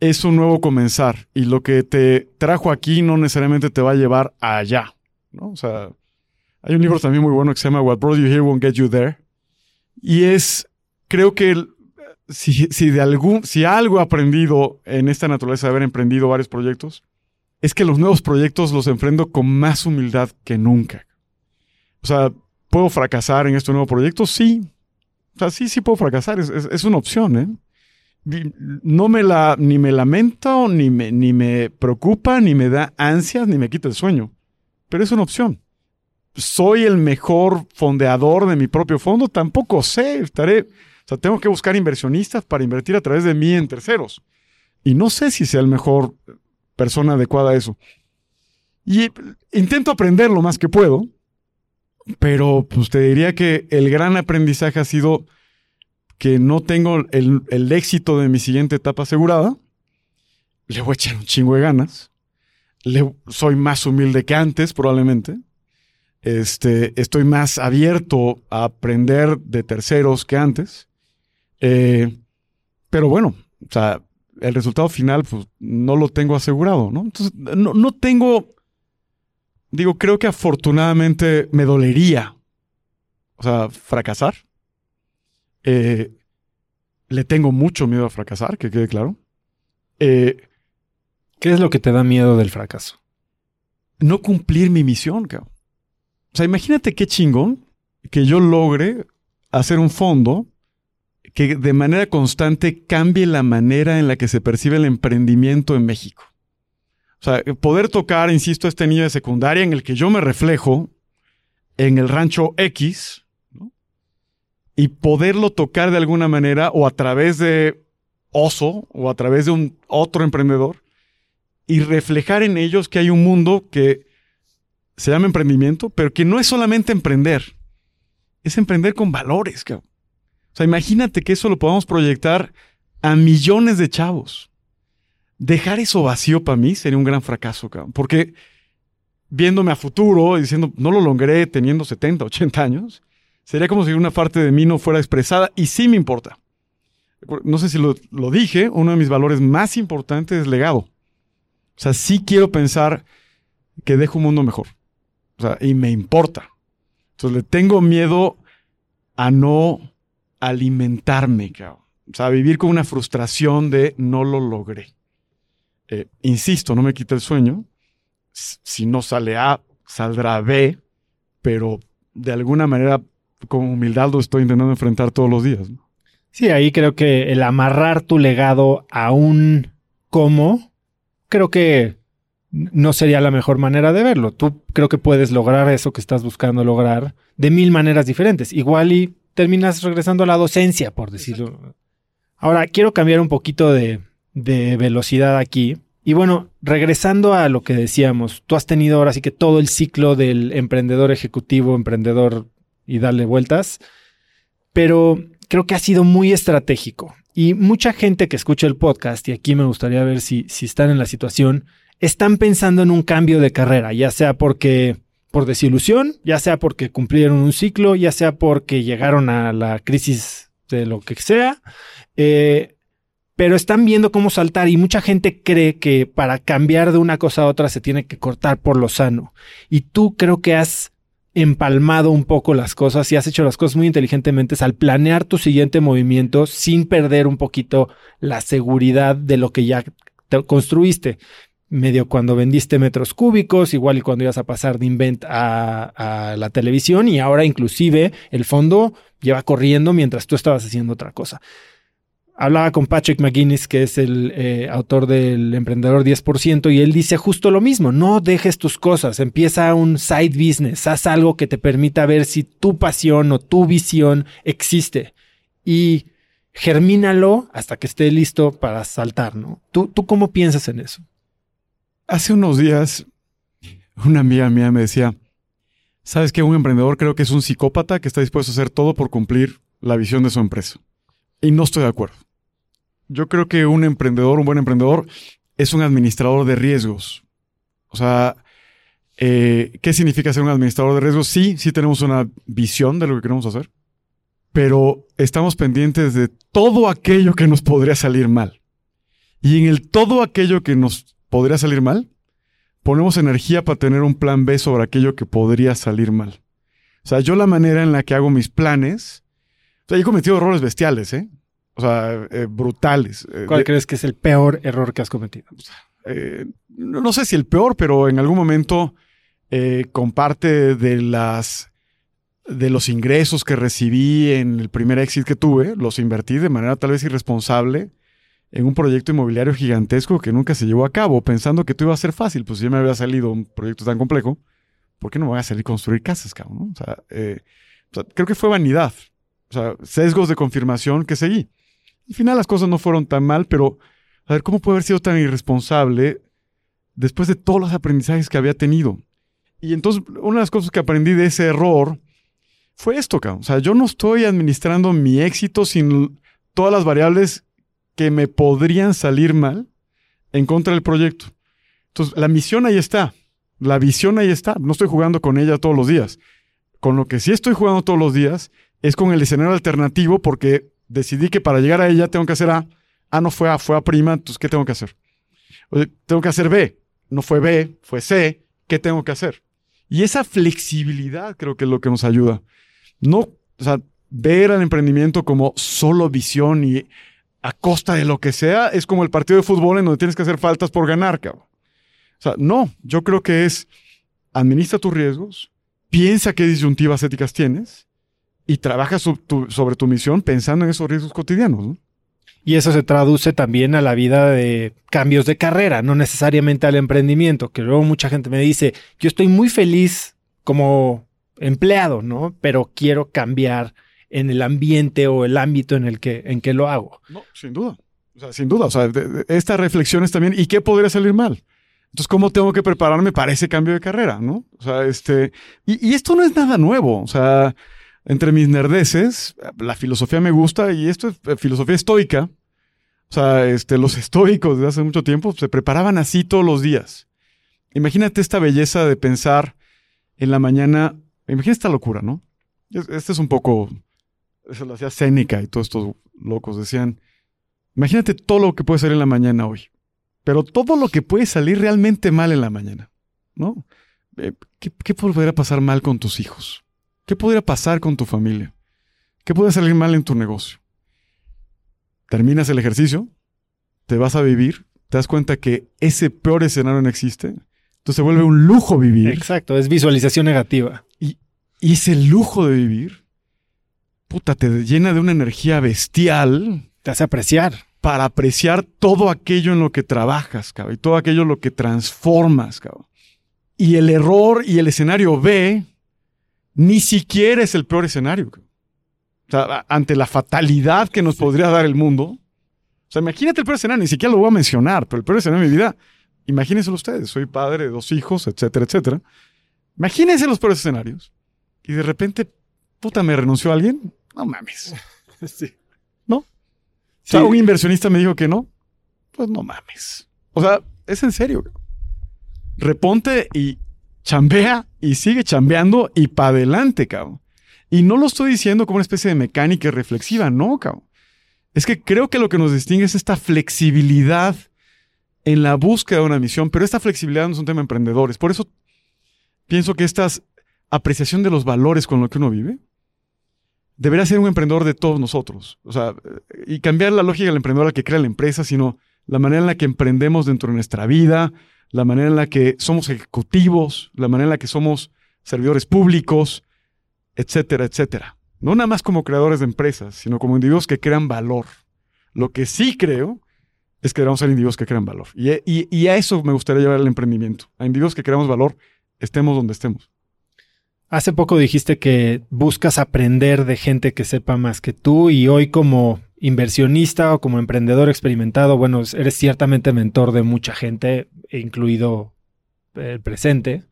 es un nuevo comenzar y lo que te trajo aquí no necesariamente te va a llevar allá, ¿no? O sea, hay un libro también muy bueno que se llama What Brought You Here Won't Get You There y es, creo que si, de algún, si algo he aprendido en esta naturaleza de haber emprendido varios proyectos, es que los nuevos proyectos los enfrento con más humildad que nunca. O sea, ¿puedo fracasar en este nuevo proyecto? Sí. O sea, sí, sí puedo fracasar. Es, es una opción, ¿eh? no me la, ni me lamento, ni me, ni me preocupa, ni me da ansias, ni me quita el sueño. Pero es una opción. ¿Soy el mejor fondeador de mi propio fondo? Tampoco sé. Estaré, sea, tengo que buscar inversionistas para invertir a través de mí en terceros. Y no sé si sea el mejor persona adecuada a eso. Y intento aprender lo más que puedo, pero pues te diría que el gran aprendizaje ha sido que no tengo el, éxito de mi siguiente etapa asegurada, le voy a echar un chingo de ganas. Soy más humilde que antes, probablemente. Este, estoy más abierto a aprender de terceros que antes. Eh, pero bueno, o sea, el resultado final, pues, no lo tengo asegurado, ¿no? Entonces, no, no tengo. Digo, creo que afortunadamente me dolería. O sea, fracasar Eh, le tengo mucho miedo a fracasar, que quede claro. Eh, ¿Qué es lo que te da miedo del fracaso? no cumplir mi misión, cabrón. O sea, imagínate qué chingón que yo logre hacer un fondo que de manera constante cambie la manera en la que se percibe el emprendimiento en México. O sea, poder tocar, insisto, este niño de secundaria en el que yo me reflejo en el rancho X, y poderlo tocar de alguna manera o a través de Oso o a través de un otro emprendedor y reflejar en ellos que hay un mundo que se llama emprendimiento, pero que no es solamente emprender, es emprender con valores. Cabrón. Sea, imagínate que eso lo podamos proyectar a millones de chavos. Dejar eso vacío para mí sería un gran fracaso, cabrón, porque viéndome a futuro y diciendo, no lo logré teniendo 70, 80 años, sería como si una parte de mí no fuera expresada y sí me importa. No sé si lo dije, uno de mis valores más importantes es legado. O sea, sí quiero pensar que dejo un mundo mejor. O sea, y me importa. Entonces le tengo miedo a no alimentarme. O sea, vivir con una frustración de no lo logré. Eh, insisto, no me quita el sueño. Si no sale A, saldrá B, pero de alguna manera con humildad lo estoy intentando enfrentar todos los días. Sí, ahí creo que el amarrar tu legado a un cómo, creo que no sería la mejor manera de verlo. Tú creo que puedes lograr eso que estás buscando lograr de mil maneras diferentes. Igual y terminas regresando a la docencia, por decirlo. Exacto. Ahora, quiero cambiar un poquito de, de, velocidad aquí. Y bueno, regresando a lo que decíamos, tú has tenido ahora sí que todo el ciclo del emprendedor ejecutivo, emprendedor y darle vueltas, pero creo que ha sido muy estratégico. Y mucha gente que escucha el podcast, y aquí me gustaría ver si, si están en la situación, están pensando en un cambio de carrera, ya sea porque por desilusión, ya sea porque cumplieron un ciclo, ya sea porque llegaron a la crisis de lo que sea, eh, pero están viendo cómo saltar y mucha gente cree que para cambiar de una cosa a otra se tiene que cortar por lo sano. Y tú creo que has empalmado un poco las cosas y has hecho las cosas muy inteligentemente al planear tu siguiente movimiento sin perder un poquito la seguridad de lo que ya construiste medio cuando vendiste metros cúbicos, igual y cuando ibas a pasar de Invent a, la televisión y ahora inclusive el fondo lleva corriendo mientras tú estabas haciendo otra cosa. Hablaba con Patrick McGuinness, que es el eh, autor del Emprendedor 10%, y él dice justo lo mismo, no dejes tus cosas, empieza un side business, haz algo que te permita ver si tu pasión o tu visión existe y germínalo hasta que esté listo para saltar, ¿no? ¿Tú, tú cómo piensas en eso? Hace unos días, una amiga mía me decía, ¿sabes que un emprendedor creo que es un psicópata que está dispuesto a hacer todo por cumplir la visión de su empresa? Y no estoy de acuerdo. Yo creo que un emprendedor, un buen emprendedor, es un administrador de riesgos. O sea, eh, ¿qué significa ser un administrador de riesgos? Sí, sí tenemos una visión de lo que queremos hacer, pero estamos pendientes de todo aquello que nos podría salir mal. Y en el todo aquello que nos podría salir mal, ponemos energía para tener un plan B sobre aquello que podría salir mal. O sea, yo la manera en la que hago mis planes, o sea, yo he cometido errores bestiales, ¿eh? O sea, eh, brutales. ¿Cuál de, crees que es el peor error que has cometido? Eh, no, no, sé si el peor, pero en algún momento, eh, con parte de las de los ingresos que recibí en el primer exit que tuve, los invertí de manera tal vez irresponsable en un proyecto inmobiliario gigantesco que nunca se llevó a cabo, pensando que todo iba a ser fácil. Pues si ya me había salido un proyecto tan complejo, ¿por qué no me voy a salir a construir casas, cabrón? ¿no? O, sea, eh, o sea, creo que fue vanidad. O sea, sesgos de confirmación que seguí. Al final las cosas no fueron tan mal, pero a ver, ¿cómo puede haber sido tan irresponsable después de todos los aprendizajes que había tenido? Y entonces, una de las cosas que aprendí de ese error fue esto, cabrón. O sea, yo no estoy administrando mi éxito sin todas las variables que me podrían salir mal en contra del proyecto. Entonces, la misión ahí está. La visión ahí está. No estoy jugando con ella todos los días. Con lo que sí estoy jugando todos los días es con el escenario alternativo porque decidí que para llegar a ella tengo que hacer A. A no fue A, fue A prima, entonces ¿qué tengo que hacer? Tengo que hacer B. No fue B, fue C. ¿Qué tengo que hacer? Y esa flexibilidad creo que es lo que nos ayuda. No, o sea, ver al emprendimiento como solo visión y a costa de lo que sea, es como el partido de fútbol en donde tienes que hacer faltas por ganar, cabrón. O sea, no, yo creo que es administra tus riesgos, piensa qué disyuntivas éticas tienes y trabaja sobre tu misión pensando en esos riesgos cotidianos. Y eso se traduce también a la vida de cambios de carrera, no necesariamente al emprendimiento, que luego mucha gente me dice, yo estoy muy feliz como empleado, ¿no? Pero quiero cambiar en el ambiente o el ámbito en el que, en que lo hago. No, sin duda. O sea, sin duda. O sea, estas reflexiones también, ¿y qué podría salir mal? Entonces, ¿cómo tengo que prepararme para ese cambio de carrera? ¿No? O sea, este. Y, esto no es nada nuevo. O sea, entre mis nerdeces, la filosofía me gusta y esto es eh, filosofía estoica. O sea, este, los estoicos de hace mucho tiempo se preparaban así todos los días. Imagínate esta belleza de pensar en la mañana. Imagínate esta locura, ¿no? Este es un poco. Eso lo hacía Séneca y todos estos locos decían. Imagínate todo lo que puede ser en la mañana hoy pero todo lo que puede salir realmente mal en la mañana, ¿no? Eh, ¿Qué, qué podría pasar mal con tus hijos? ¿Qué podría pasar con tu familia? ¿Qué puede salir mal en tu negocio? Terminas el ejercicio, te vas a vivir, te das cuenta que ese peor escenario no existe, entonces se vuelve un lujo vivir. Exacto, es visualización negativa. Y, y ese lujo de vivir, puta, te llena de una energía bestial. Te hace apreciar para apreciar todo aquello en lo que trabajas, cabrón, y todo aquello en lo que transformas, cabrón. Y el error y el escenario B ni siquiera es el peor escenario. O sea, ante la fatalidad que nos podría dar el mundo. O sea, imagínate el peor escenario, ni siquiera lo voy a mencionar, pero el peor escenario de mi vida, imagínenselo ustedes, soy padre de dos hijos, etcétera, etcétera. Imagínense los peores escenarios. Y de repente, puta, me renunció alguien. No mames. [LAUGHS] Sí. Si un inversionista me dijo que no, pues no mames. O sea, es en serio. Reponte y chambea y sigue chambeando y para adelante, cabrón. Y no lo estoy diciendo como una especie de mecánica reflexiva, no, cabrón. Es que creo que lo que nos distingue es esta flexibilidad en la búsqueda de una misión, pero esta flexibilidad no es un tema de emprendedores. Por eso pienso que esta apreciación de los valores con lo que uno vive debería ser un emprendedor de todos nosotros. O sea, y cambiar la lógica del emprendedor al que crea la empresa, sino la manera en la que emprendemos dentro de nuestra vida, la manera en la que somos ejecutivos, la manera en la que somos servidores públicos, etcétera, etcétera. No nada más como creadores de empresas, sino como individuos que crean valor. Lo que sí creo es que debemos ser individuos que crean valor. Y, y a eso me gustaría llevar el emprendimiento. A individuos que creamos valor, estemos donde estemos. Hace poco dijiste que buscas aprender de gente que sepa más que tú y hoy como inversionista o como emprendedor experimentado, bueno, eres ciertamente mentor de mucha gente, incluido el presente.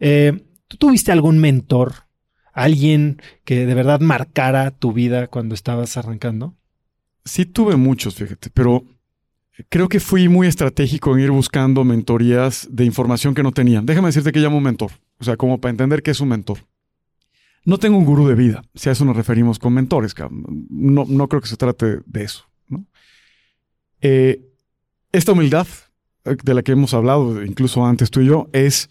Eh, ¿Tú tuviste algún mentor? ¿Alguien que de verdad marcara tu vida cuando estabas arrancando? Sí tuve muchos, fíjate, pero creo que fui muy estratégico en ir buscando mentorías de información que no tenía. Déjame decirte que llamo mentor. O sea, como para entender qué es un mentor. No tengo un gurú de vida, si a eso nos referimos con mentores. No, no creo que se trate de eso. Eh, esta humildad eh, de la que hemos hablado, incluso antes tú y yo, es,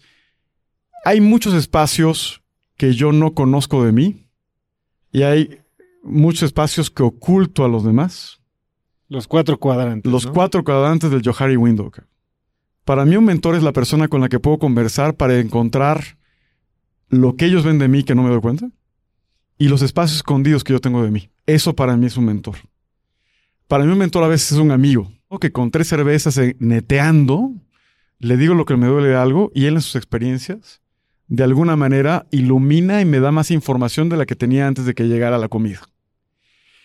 hay muchos espacios que yo no conozco de mí y hay muchos espacios que oculto a los demás. Los cuatro cuadrantes. Los cuatro cuadrantes del Johari Window. Para mí un mentor es la persona con la que puedo conversar para encontrar lo que ellos ven de mí que no me doy cuenta y los espacios escondidos que yo tengo de mí. Eso para mí es un mentor. Para mí un mentor a veces es un amigo, que con tres cervezas eh, neteando, le digo lo que me duele de algo y él en sus experiencias, de alguna manera, ilumina y me da más información de la que tenía antes de que llegara la comida.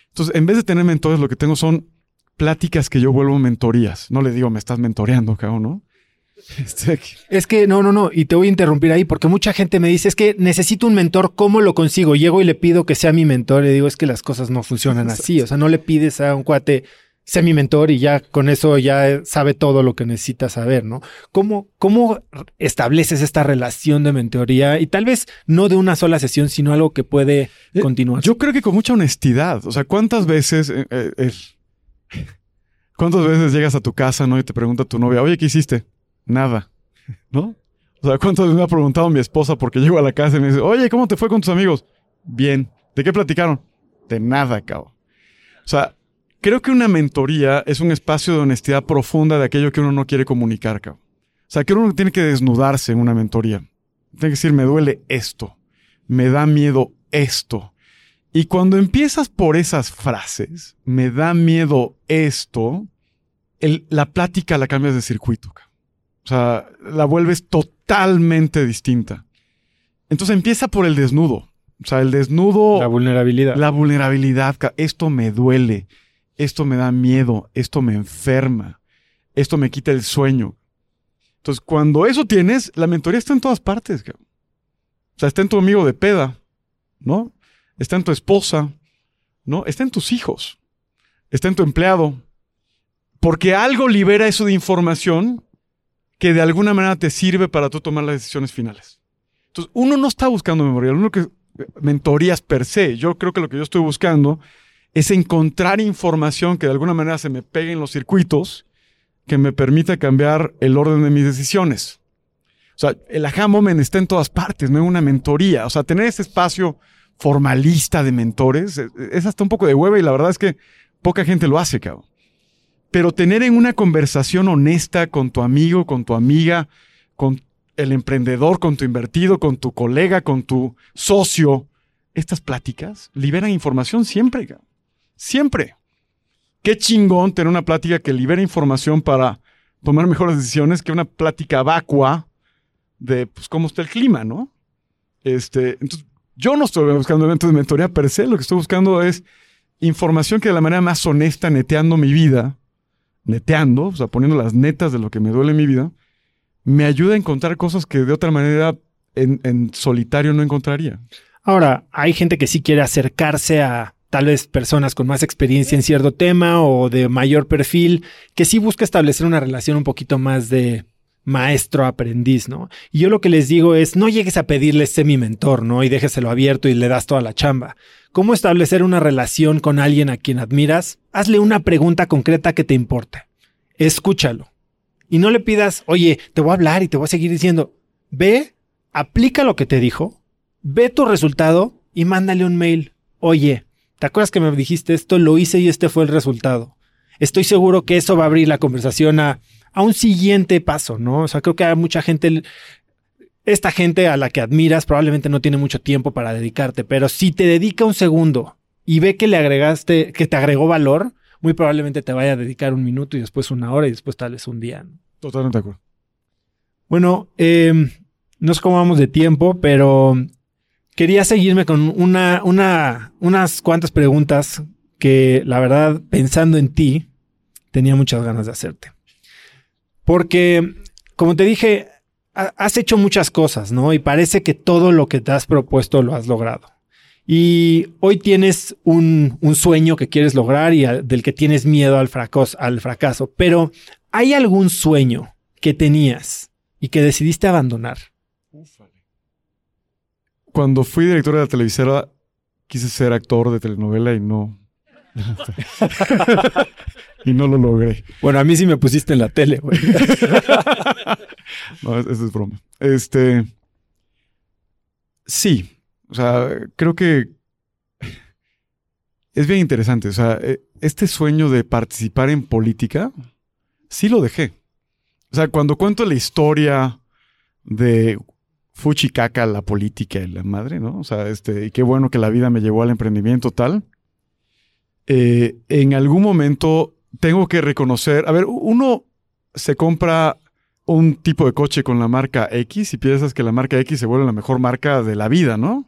Entonces, en vez de tener mentores, lo que tengo son pláticas que yo vuelvo mentorías. No le digo, me estás mentoreando, cabrón, ¿no? [LAUGHS] Es que no, no, no, y te voy a interrumpir ahí porque mucha gente me dice, es que necesito un mentor, ¿cómo lo consigo? Llego y le pido que sea mi mentor y digo, es que las cosas no funcionan así, o sea, no le pides a un cuate, sea mi mentor y ya con eso ya sabe todo lo que necesita saber, ¿no? ¿Cómo, cómo estableces esta relación de mentoría y tal vez no de una sola sesión, sino algo que puede eh, continuar? Yo creo que con mucha honestidad, o sea, ¿cuántas veces... Eh, eh, [LAUGHS] ¿Cuántas veces llegas a tu casa, no? Y te pregunta tu novia, oye, ¿qué hiciste? Nada. [LAUGHS] ¿No? O sea, ¿cuántas veces me ha preguntado mi esposa porque llego a la casa y me dice, oye, ¿cómo te fue con tus amigos? Bien. ¿De qué platicaron? De nada, cabrón. O sea, creo que una mentoría es un espacio de honestidad profunda de aquello que uno no quiere comunicar, cabrón. O sea, que uno tiene que desnudarse en una mentoría. Tiene que decir, me duele esto, me da miedo esto. Y cuando empiezas por esas frases, me da miedo esto, la plática la cambias de circuito. O sea, la vuelves totalmente distinta. Entonces empieza por el desnudo. O sea, el desnudo. La vulnerabilidad. La vulnerabilidad. Esto me duele. Esto me da miedo. Esto me enferma. Esto me quita el sueño. Entonces, cuando eso tienes, la mentoría está en todas partes. O sea, está en tu amigo de peda, ¿no? Está en tu esposa, ¿no? Está en tus hijos. Está en tu empleado. Porque algo libera eso de información que de alguna manera te sirve para tú tomar las decisiones finales. Entonces, uno no está buscando memoria, uno que mentorías per se. Yo creo que lo que yo estoy buscando es encontrar información que de alguna manera se me pegue en los circuitos que me permita cambiar el orden de mis decisiones. O sea, el aha moment está en todas partes, no es una mentoría. O sea, tener ese espacio formalista de mentores es hasta un poco de hueva y la verdad es que poca gente lo hace, cabrón. Pero tener en una conversación honesta con tu amigo, con tu amiga, con el emprendedor, con tu invertido, con tu colega, con tu socio, estas pláticas liberan información siempre. Siempre. Qué chingón tener una plática que libera información para tomar mejores decisiones que una plática vacua de pues, cómo está el clima, ¿no? Este, entonces, yo no estoy buscando eventos de mentoría per se, lo que estoy buscando es información que de la manera más honesta, neteando mi vida, neteando, o sea, poniendo las netas de lo que me duele en mi vida, me ayuda a encontrar cosas que de otra manera en, solitario no encontraría. Ahora, hay gente que sí quiere acercarse a tal vez personas con más experiencia en cierto tema o de mayor perfil, que sí busca establecer una relación un poquito más de maestro-aprendiz, ¿no? Y yo lo que les digo es, no llegues a pedirle sé mi mentor, ¿no? Y déjeselo abierto y le das toda la chamba. ¿Cómo establecer una relación con alguien a quien admiras? Hazle una pregunta concreta que te importe. Escúchalo. Y no le pidas, oye, te voy a hablar y te voy a seguir diciendo. Ve, aplica lo que te dijo, ve tu resultado y mándale un mail. Oye, ¿te acuerdas que me dijiste esto? Lo hice y este fue el resultado. Estoy seguro que eso va a abrir la conversación a, a un siguiente paso, ¿no? O sea, creo que hay mucha gente esta gente a la que admiras probablemente no tiene mucho tiempo para dedicarte, pero si te dedica un segundo y ve que le agregaste, que te agregó valor, muy probablemente te vaya a dedicar un minuto y después una hora y después tal vez un día. Totalmente de acuerdo. Bueno, eh, no sé cómo vamos de tiempo, pero quería seguirme con una, una, unas cuantas preguntas que la verdad, pensando en ti, tenía muchas ganas de hacerte. Porque, como te dije, has hecho muchas cosas, ¿no? Y parece que todo lo que te has propuesto lo has logrado. Y hoy tienes un, sueño que quieres lograr y del que tienes miedo al fracaso, al fracaso. Pero, ¿hay algún sueño que tenías y que decidiste abandonar? Cuando fui director de la televisora, quise ser actor de telenovela y no. [LAUGHS] y no lo logré. Bueno, a mí sí me pusiste en la tele, güey. [LAUGHS] no, eso es broma. Este. Sí. O sea, creo que es bien interesante. O sea, e, este sueño de participar en política, sí lo dejé. O sea, cuando cuento la historia de Fuchicaca, la política y la madre, ¿no? O sea, este, y qué bueno que la vida me llevó al emprendimiento tal. Eh, en algún momento tengo que reconocer, a ver, uno se compra un tipo de coche con la marca X y piensas que la marca X se vuelve la mejor marca de la vida, ¿no?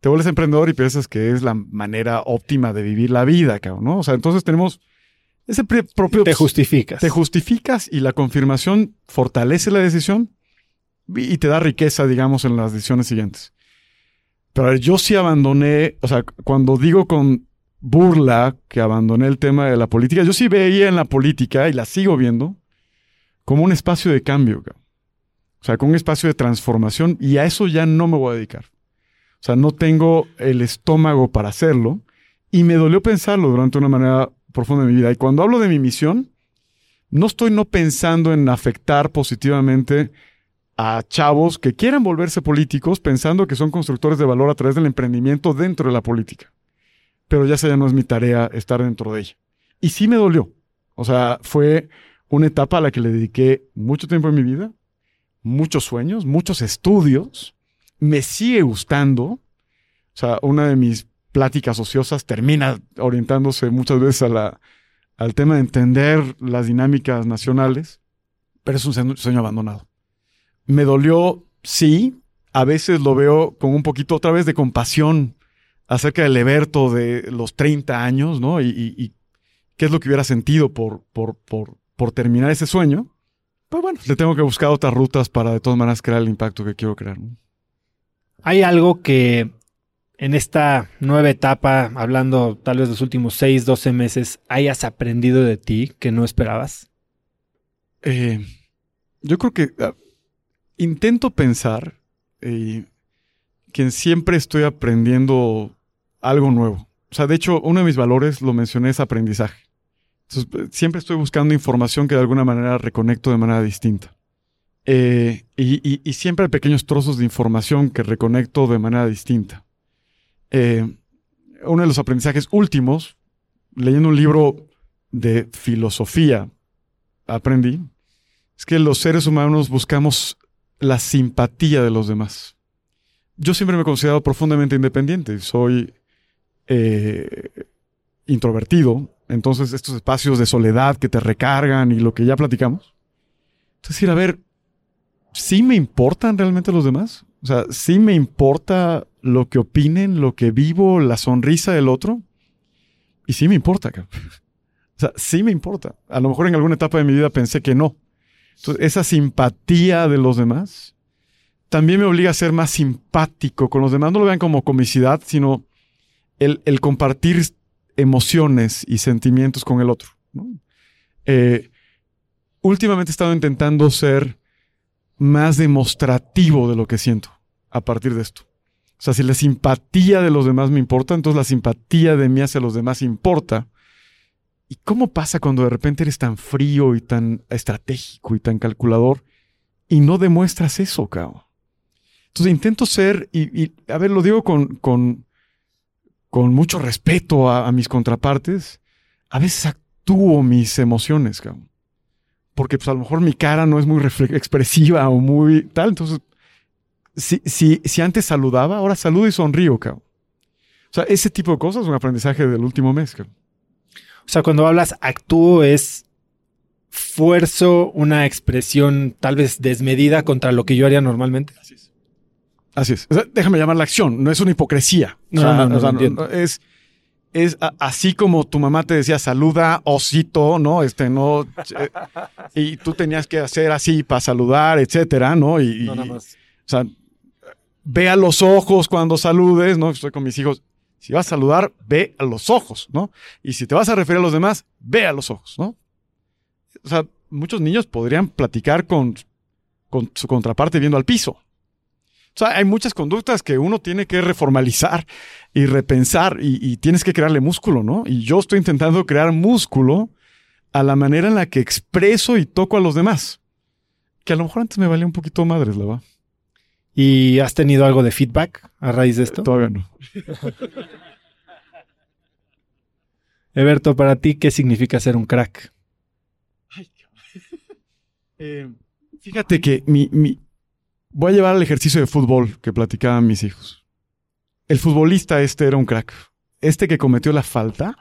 Te vuelves emprendedor y piensas que es la manera óptima de vivir la vida, cabrón, ¿no? O sea, entonces tenemos ese propio... Te justificas. Te justificas y la confirmación fortalece la decisión y te da riqueza, digamos, en las decisiones siguientes. Pero yo sí abandoné, o sea, cuando digo con burla que abandoné el tema de la política. Yo sí veía en la política, y la sigo viendo, como un espacio de cambio. O sea, como un espacio de transformación, y a eso ya no me voy a dedicar. O sea, no tengo el estómago para hacerlo, y me dolió pensarlo durante una manera profunda de mi vida. Y cuando hablo de mi misión, no estoy no pensando en afectar positivamente a chavos que quieran volverse políticos pensando que son constructores de valor a través del emprendimiento dentro de la política pero ya ya no es mi tarea estar dentro de ella. Y sí me dolió. O sea, fue una etapa a la que le dediqué mucho tiempo en mi vida, muchos sueños, muchos estudios. Me sigue gustando. O sea, una de mis pláticas ociosas termina orientándose muchas veces al tema de entender las dinámicas nacionales, pero es un sueño abandonado. Me dolió, sí, a veces lo veo con un poquito otra vez de compasión acerca del Eberto de los 30 años, ¿no? Y, qué es lo que hubiera sentido por, por, por, por terminar ese sueño. Pero bueno, le tengo que buscar otras rutas para de todas maneras crear el impacto que quiero crear. Hay algo que en esta nueva etapa, hablando tal vez de los últimos 6, 12 meses, hayas aprendido de ti que no esperabas? Eh, yo creo que ah, intento pensar eh, que siempre estoy aprendiendo algo nuevo. O sea, de hecho, uno de mis valores, lo mencioné, es aprendizaje. siempre estoy buscando información que de alguna manera reconecto de manera distinta. Eh, y, siempre hay pequeños trozos de información que reconecto de manera distinta. Eh, uno de los aprendizajes últimos, leyendo un libro de filosofía, aprendí, es que los seres humanos buscamos la simpatía de los demás. Yo siempre me he considerado profundamente independiente. Soy eh, introvertido. Entonces, estos espacios de soledad que te recargan y lo que ya platicamos. Entonces, ir a ver, ¿sí me importan realmente los demás? O sea, ¿sí me importa lo que opinen, lo que vivo, la sonrisa del otro? Y sí me importa. O sea, sí me importa. A lo mejor en alguna etapa de mi vida pensé que no. Entonces, esa simpatía de los demás también me obliga a ser más simpático con los demás. No lo vean como comicidad, sino el, compartir emociones y sentimientos con el otro. Eh, últimamente he estado intentando ser más demostrativo de lo que siento a partir de esto. O sea, si la simpatía de los demás me importa, entonces la simpatía de mí hacia los demás importa. ¿Y cómo pasa cuando de repente eres tan frío y tan estratégico y tan calculador y no demuestras eso, cabrón? Entonces intento ser, y, a ver, lo digo con, con, con mucho respeto a, mis contrapartes, a veces actúo mis emociones, cabrón. Porque pues a lo mejor mi cara no es muy expresiva o muy tal, entonces si, si, si antes saludaba, ahora saludo y sonrío, cabrón. O sea, ese tipo de cosas es un aprendizaje del último mes, cabrón. O sea, cuando hablas actúo es fuerzo una expresión tal vez desmedida contra lo que yo haría normalmente. Así es. Así es. déjame llamar la acción, no es una hipocresía. No, no, no, es, es así como tu mamá te decía saluda, osito, ¿no? Este, no. Eh, y tú tenías que hacer así para saludar, etcétera, ¿no? Y, no, nada más. O sea, ve a los ojos cuando saludes, ¿no? Estoy con mis hijos. Si vas a saludar, ve a los ojos, ¿no? Y si te vas a referir a los demás, ve a los ojos, ¿no? O sea, muchos niños podrían platicar con, con su contraparte viendo al piso. O sea, hay muchas conductas que uno tiene que reformalizar y repensar y, tienes que crearle músculo, ¿no? Y yo estoy intentando crear músculo a la manera en la que expreso y toco a los demás. Que a lo mejor antes me valía un poquito madres, la va. ¿Y has tenido algo de feedback a raíz de esto? todavía no. [LAUGHS] Eberto, para ti, ¿qué significa ser un crack? [LAUGHS] Eh, fíjate que mi, voy a llevar al ejercicio de fútbol que platicaban mis hijos. El futbolista este era un crack. Este que cometió la falta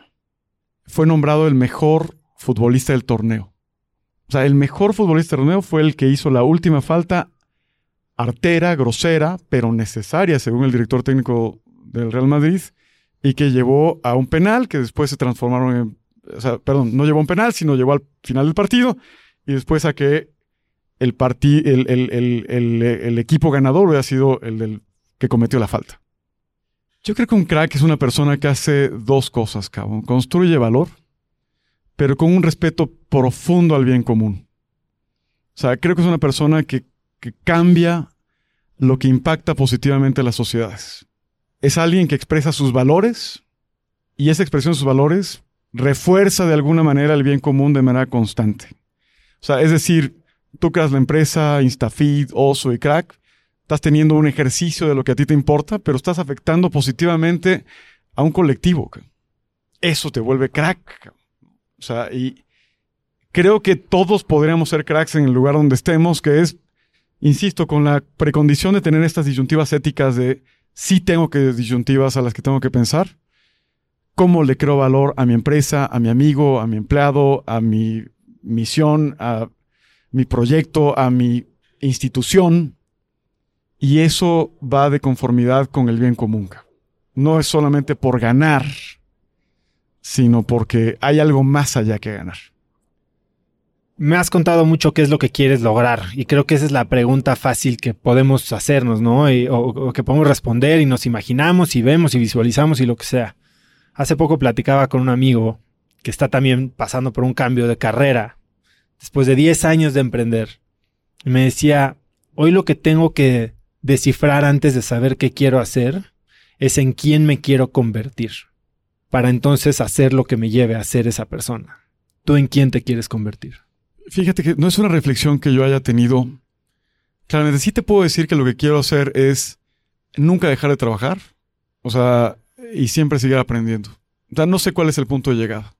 fue nombrado el mejor futbolista del torneo. O sea, el mejor futbolista del torneo fue el que hizo la última falta artera, grosera, pero necesaria, según el director técnico del Real Madrid, y que llevó a un penal que después se transformaron en. O sea, perdón, no llevó a un penal, sino llevó al final del partido y después a que el, el, el, equipo ganador hubiera sido el del que cometió la falta. Yo creo que un crack es una persona que hace dos cosas, cabrón. Construye valor, pero con un respeto profundo al bien común. O sea, creo que es una persona que que cambia lo que impacta positivamente a las sociedades. Es alguien que expresa sus valores y esa expresión de sus valores refuerza de alguna manera el bien común de manera constante. O sea, es decir, tú creas la empresa Instafeed, Oso y Crack, estás teniendo un ejercicio de lo que a ti te importa, pero estás afectando positivamente a un colectivo. eso te vuelve crack. O sea, y creo que todos podríamos ser cracks en el lugar donde estemos, que es, insisto, con la precondición de tener estas disyuntivas éticas de sí tengo que disyuntivas a las que tengo que pensar. ¿Cómo le creo valor a mi empresa, a mi amigo, a mi empleado, a mi misión, a mi proyecto, a mi institución? Y eso va de conformidad con el bien común. No es solamente por ganar, sino porque hay algo más allá que ganar. Me has contado mucho qué es lo que quieres lograr y creo que esa es la pregunta fácil que podemos hacernos, ¿no? o, que podemos responder y nos imaginamos y vemos y visualizamos y lo que sea. Hace poco platicaba con un amigo que está también pasando por un cambio de carrera después de 10 años de emprender. Me decía, hoy lo que tengo que descifrar antes de saber qué quiero hacer es en quién me quiero convertir para entonces hacer lo que me lleve a ser esa persona. ¿Tú en quién te quieres convertir? Fíjate que no es una reflexión que yo haya tenido. Claramente sí te puedo decir que lo que quiero hacer es nunca dejar de trabajar. O sea, y siempre seguir aprendiendo. O sea, no sé cuál es el punto de llegada.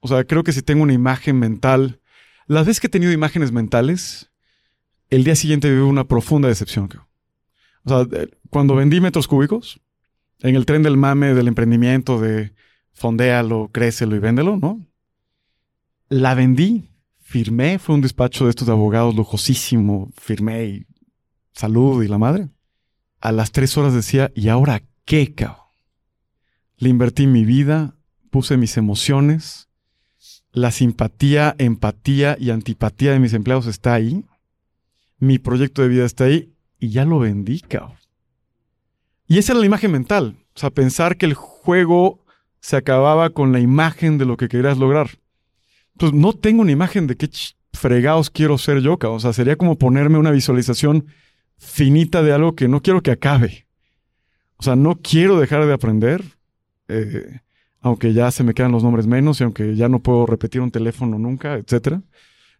O sea, creo que si tengo una imagen mental, las veces que he tenido imágenes mentales, el día siguiente vivo una profunda decepción. O sea, cuando vendí metros cúbicos, en el tren del mame del emprendimiento de fondéalo, crécelo y véndelo, ¿no? La vendí, firmé, fue un despacho de estos abogados lujosísimo, firmé y salud y la madre. A las tres horas decía, ¿y ahora qué, cabrón? Le invertí mi vida, puse mis emociones, la simpatía, empatía y antipatía de mis empleados está ahí, mi proyecto de vida está ahí y ya lo vendí, cabrón. Y esa era la imagen mental. O sea, pensar que el juego se acababa con la imagen de lo que querías lograr. Pues no tengo una imagen de qué fregados quiero ser yo, O sea, sería como ponerme una visualización finita de algo que no quiero que acabe. O sea, no quiero dejar de aprender, eh, aunque ya se me quedan los nombres menos y aunque ya no puedo repetir un teléfono nunca, etc.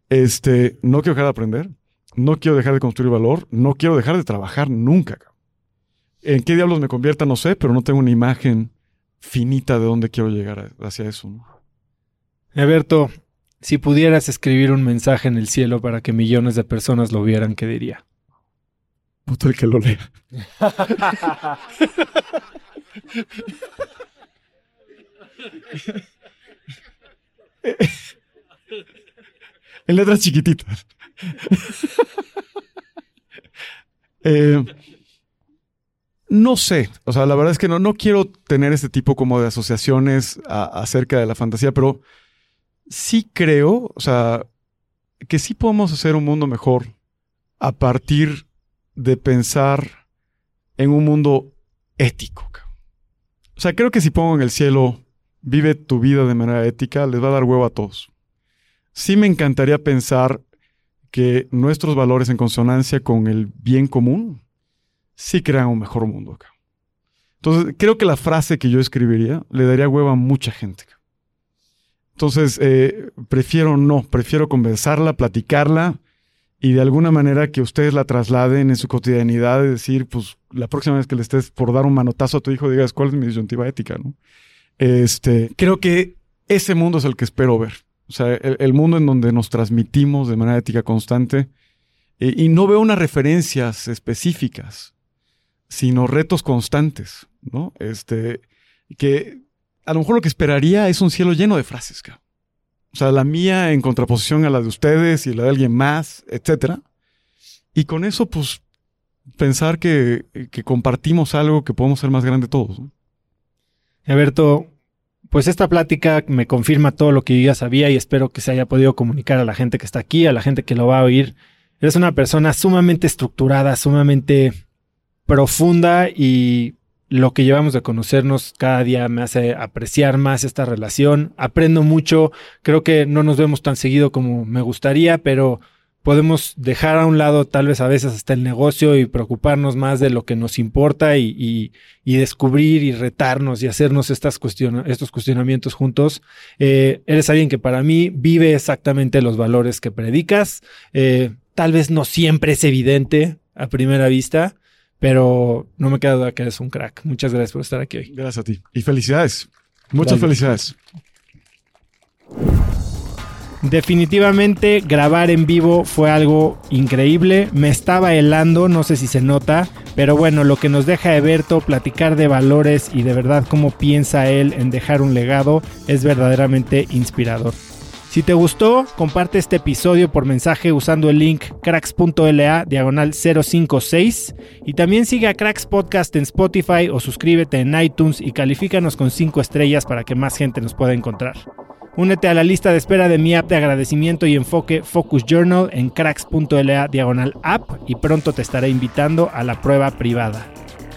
Este, no quiero dejar de aprender, no quiero dejar de construir valor, no quiero dejar de trabajar nunca. ¿En qué diablos me convierta? No sé, pero no tengo una imagen finita de dónde quiero llegar hacia eso. ¿no? Alberto, si pudieras escribir un mensaje en el cielo para que millones de personas lo vieran, ¿qué diría? Puto el que lo lea. [LAUGHS] [LAUGHS] en letras chiquititas. eh, no sé, o sea, la verdad es que no, no quiero tener este tipo como de asociaciones acerca de la fantasía, pero sí creo, o sea, que sí podemos hacer un mundo mejor a partir de pensar en un mundo ético. O sea, creo que si pongo en el cielo, vive tu vida de manera ética, les va a dar huevo a todos. Sí me encantaría pensar que nuestros valores en consonancia con el bien común sí crean un mejor mundo acá. Entonces, creo que la frase que yo escribiría le daría hueva a mucha gente. Entonces, eh, prefiero no, prefiero conversarla, platicarla y de alguna manera que ustedes la trasladen en su cotidianidad y decir, pues, la próxima vez que le estés por dar un manotazo a tu hijo, digas, ¿cuál es mi disyuntiva ética? ¿no? Este, creo que ese mundo es el que espero ver. O sea, el, mundo en donde nos transmitimos de manera ética constante eh, y no veo unas referencias específicas sino retos constantes, ¿no? Este, que a lo mejor lo que esperaría es un cielo lleno de frases, O sea, la mía en contraposición a la de ustedes y la de alguien más, etcétera. Y con eso, pues, pensar que, que compartimos algo que podemos ser más grande todos. ¿no? Alberto, pues esta plática me confirma todo lo que yo ya sabía y espero que se haya podido comunicar a la gente que está aquí, a la gente que lo va a oír. Eres una persona sumamente estructurada, sumamente profunda y lo que llevamos de conocernos cada día me hace apreciar más esta relación. Aprendo mucho, creo que no nos vemos tan seguido como me gustaría, pero podemos dejar a un lado tal vez a veces hasta el negocio y preocuparnos más de lo que nos importa y, descubrir y retarnos y hacernos estas estos cuestionamientos juntos. Eh, eres alguien que para mí vive exactamente los valores que predicas. Eh, tal vez no siempre es evidente a primera vista, pero no me queda duda que eres un crack. Muchas gracias por estar aquí hoy. Gracias a ti. Y felicidades. Muchas Dale. felicidades. Definitivamente grabar en vivo fue algo increíble. Me estaba helando, no sé si se nota, pero bueno, lo que nos deja Eberto platicar de valores y de verdad cómo piensa él en dejar un legado es verdaderamente inspirador. Si te gustó, comparte este episodio por mensaje usando el link cracks.la diagonal 056 y también sigue a Cracks Podcast en Spotify o suscríbete en iTunes y califícanos con 5 estrellas para que más gente nos pueda encontrar. Únete a la lista de espera de mi app de agradecimiento y enfoque Focus Journal en cracks.la diagonal app y pronto te estaré invitando a la prueba privada.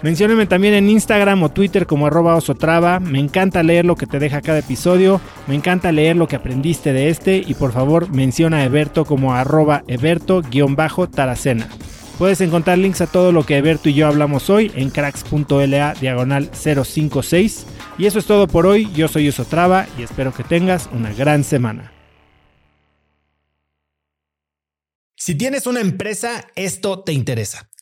Mencióneme también en Instagram o Twitter como arroba osotrava. Me encanta leer lo que te deja cada episodio. Me encanta leer lo que aprendiste de este. Y por favor menciona a Eberto como arroba Eberto-Taracena. Puedes encontrar links a todo lo que Eberto y yo hablamos hoy en cracks.la diagonal 056. Y eso es todo por hoy. Yo soy Osotrava y espero que tengas una gran semana. Si tienes una empresa, esto te interesa.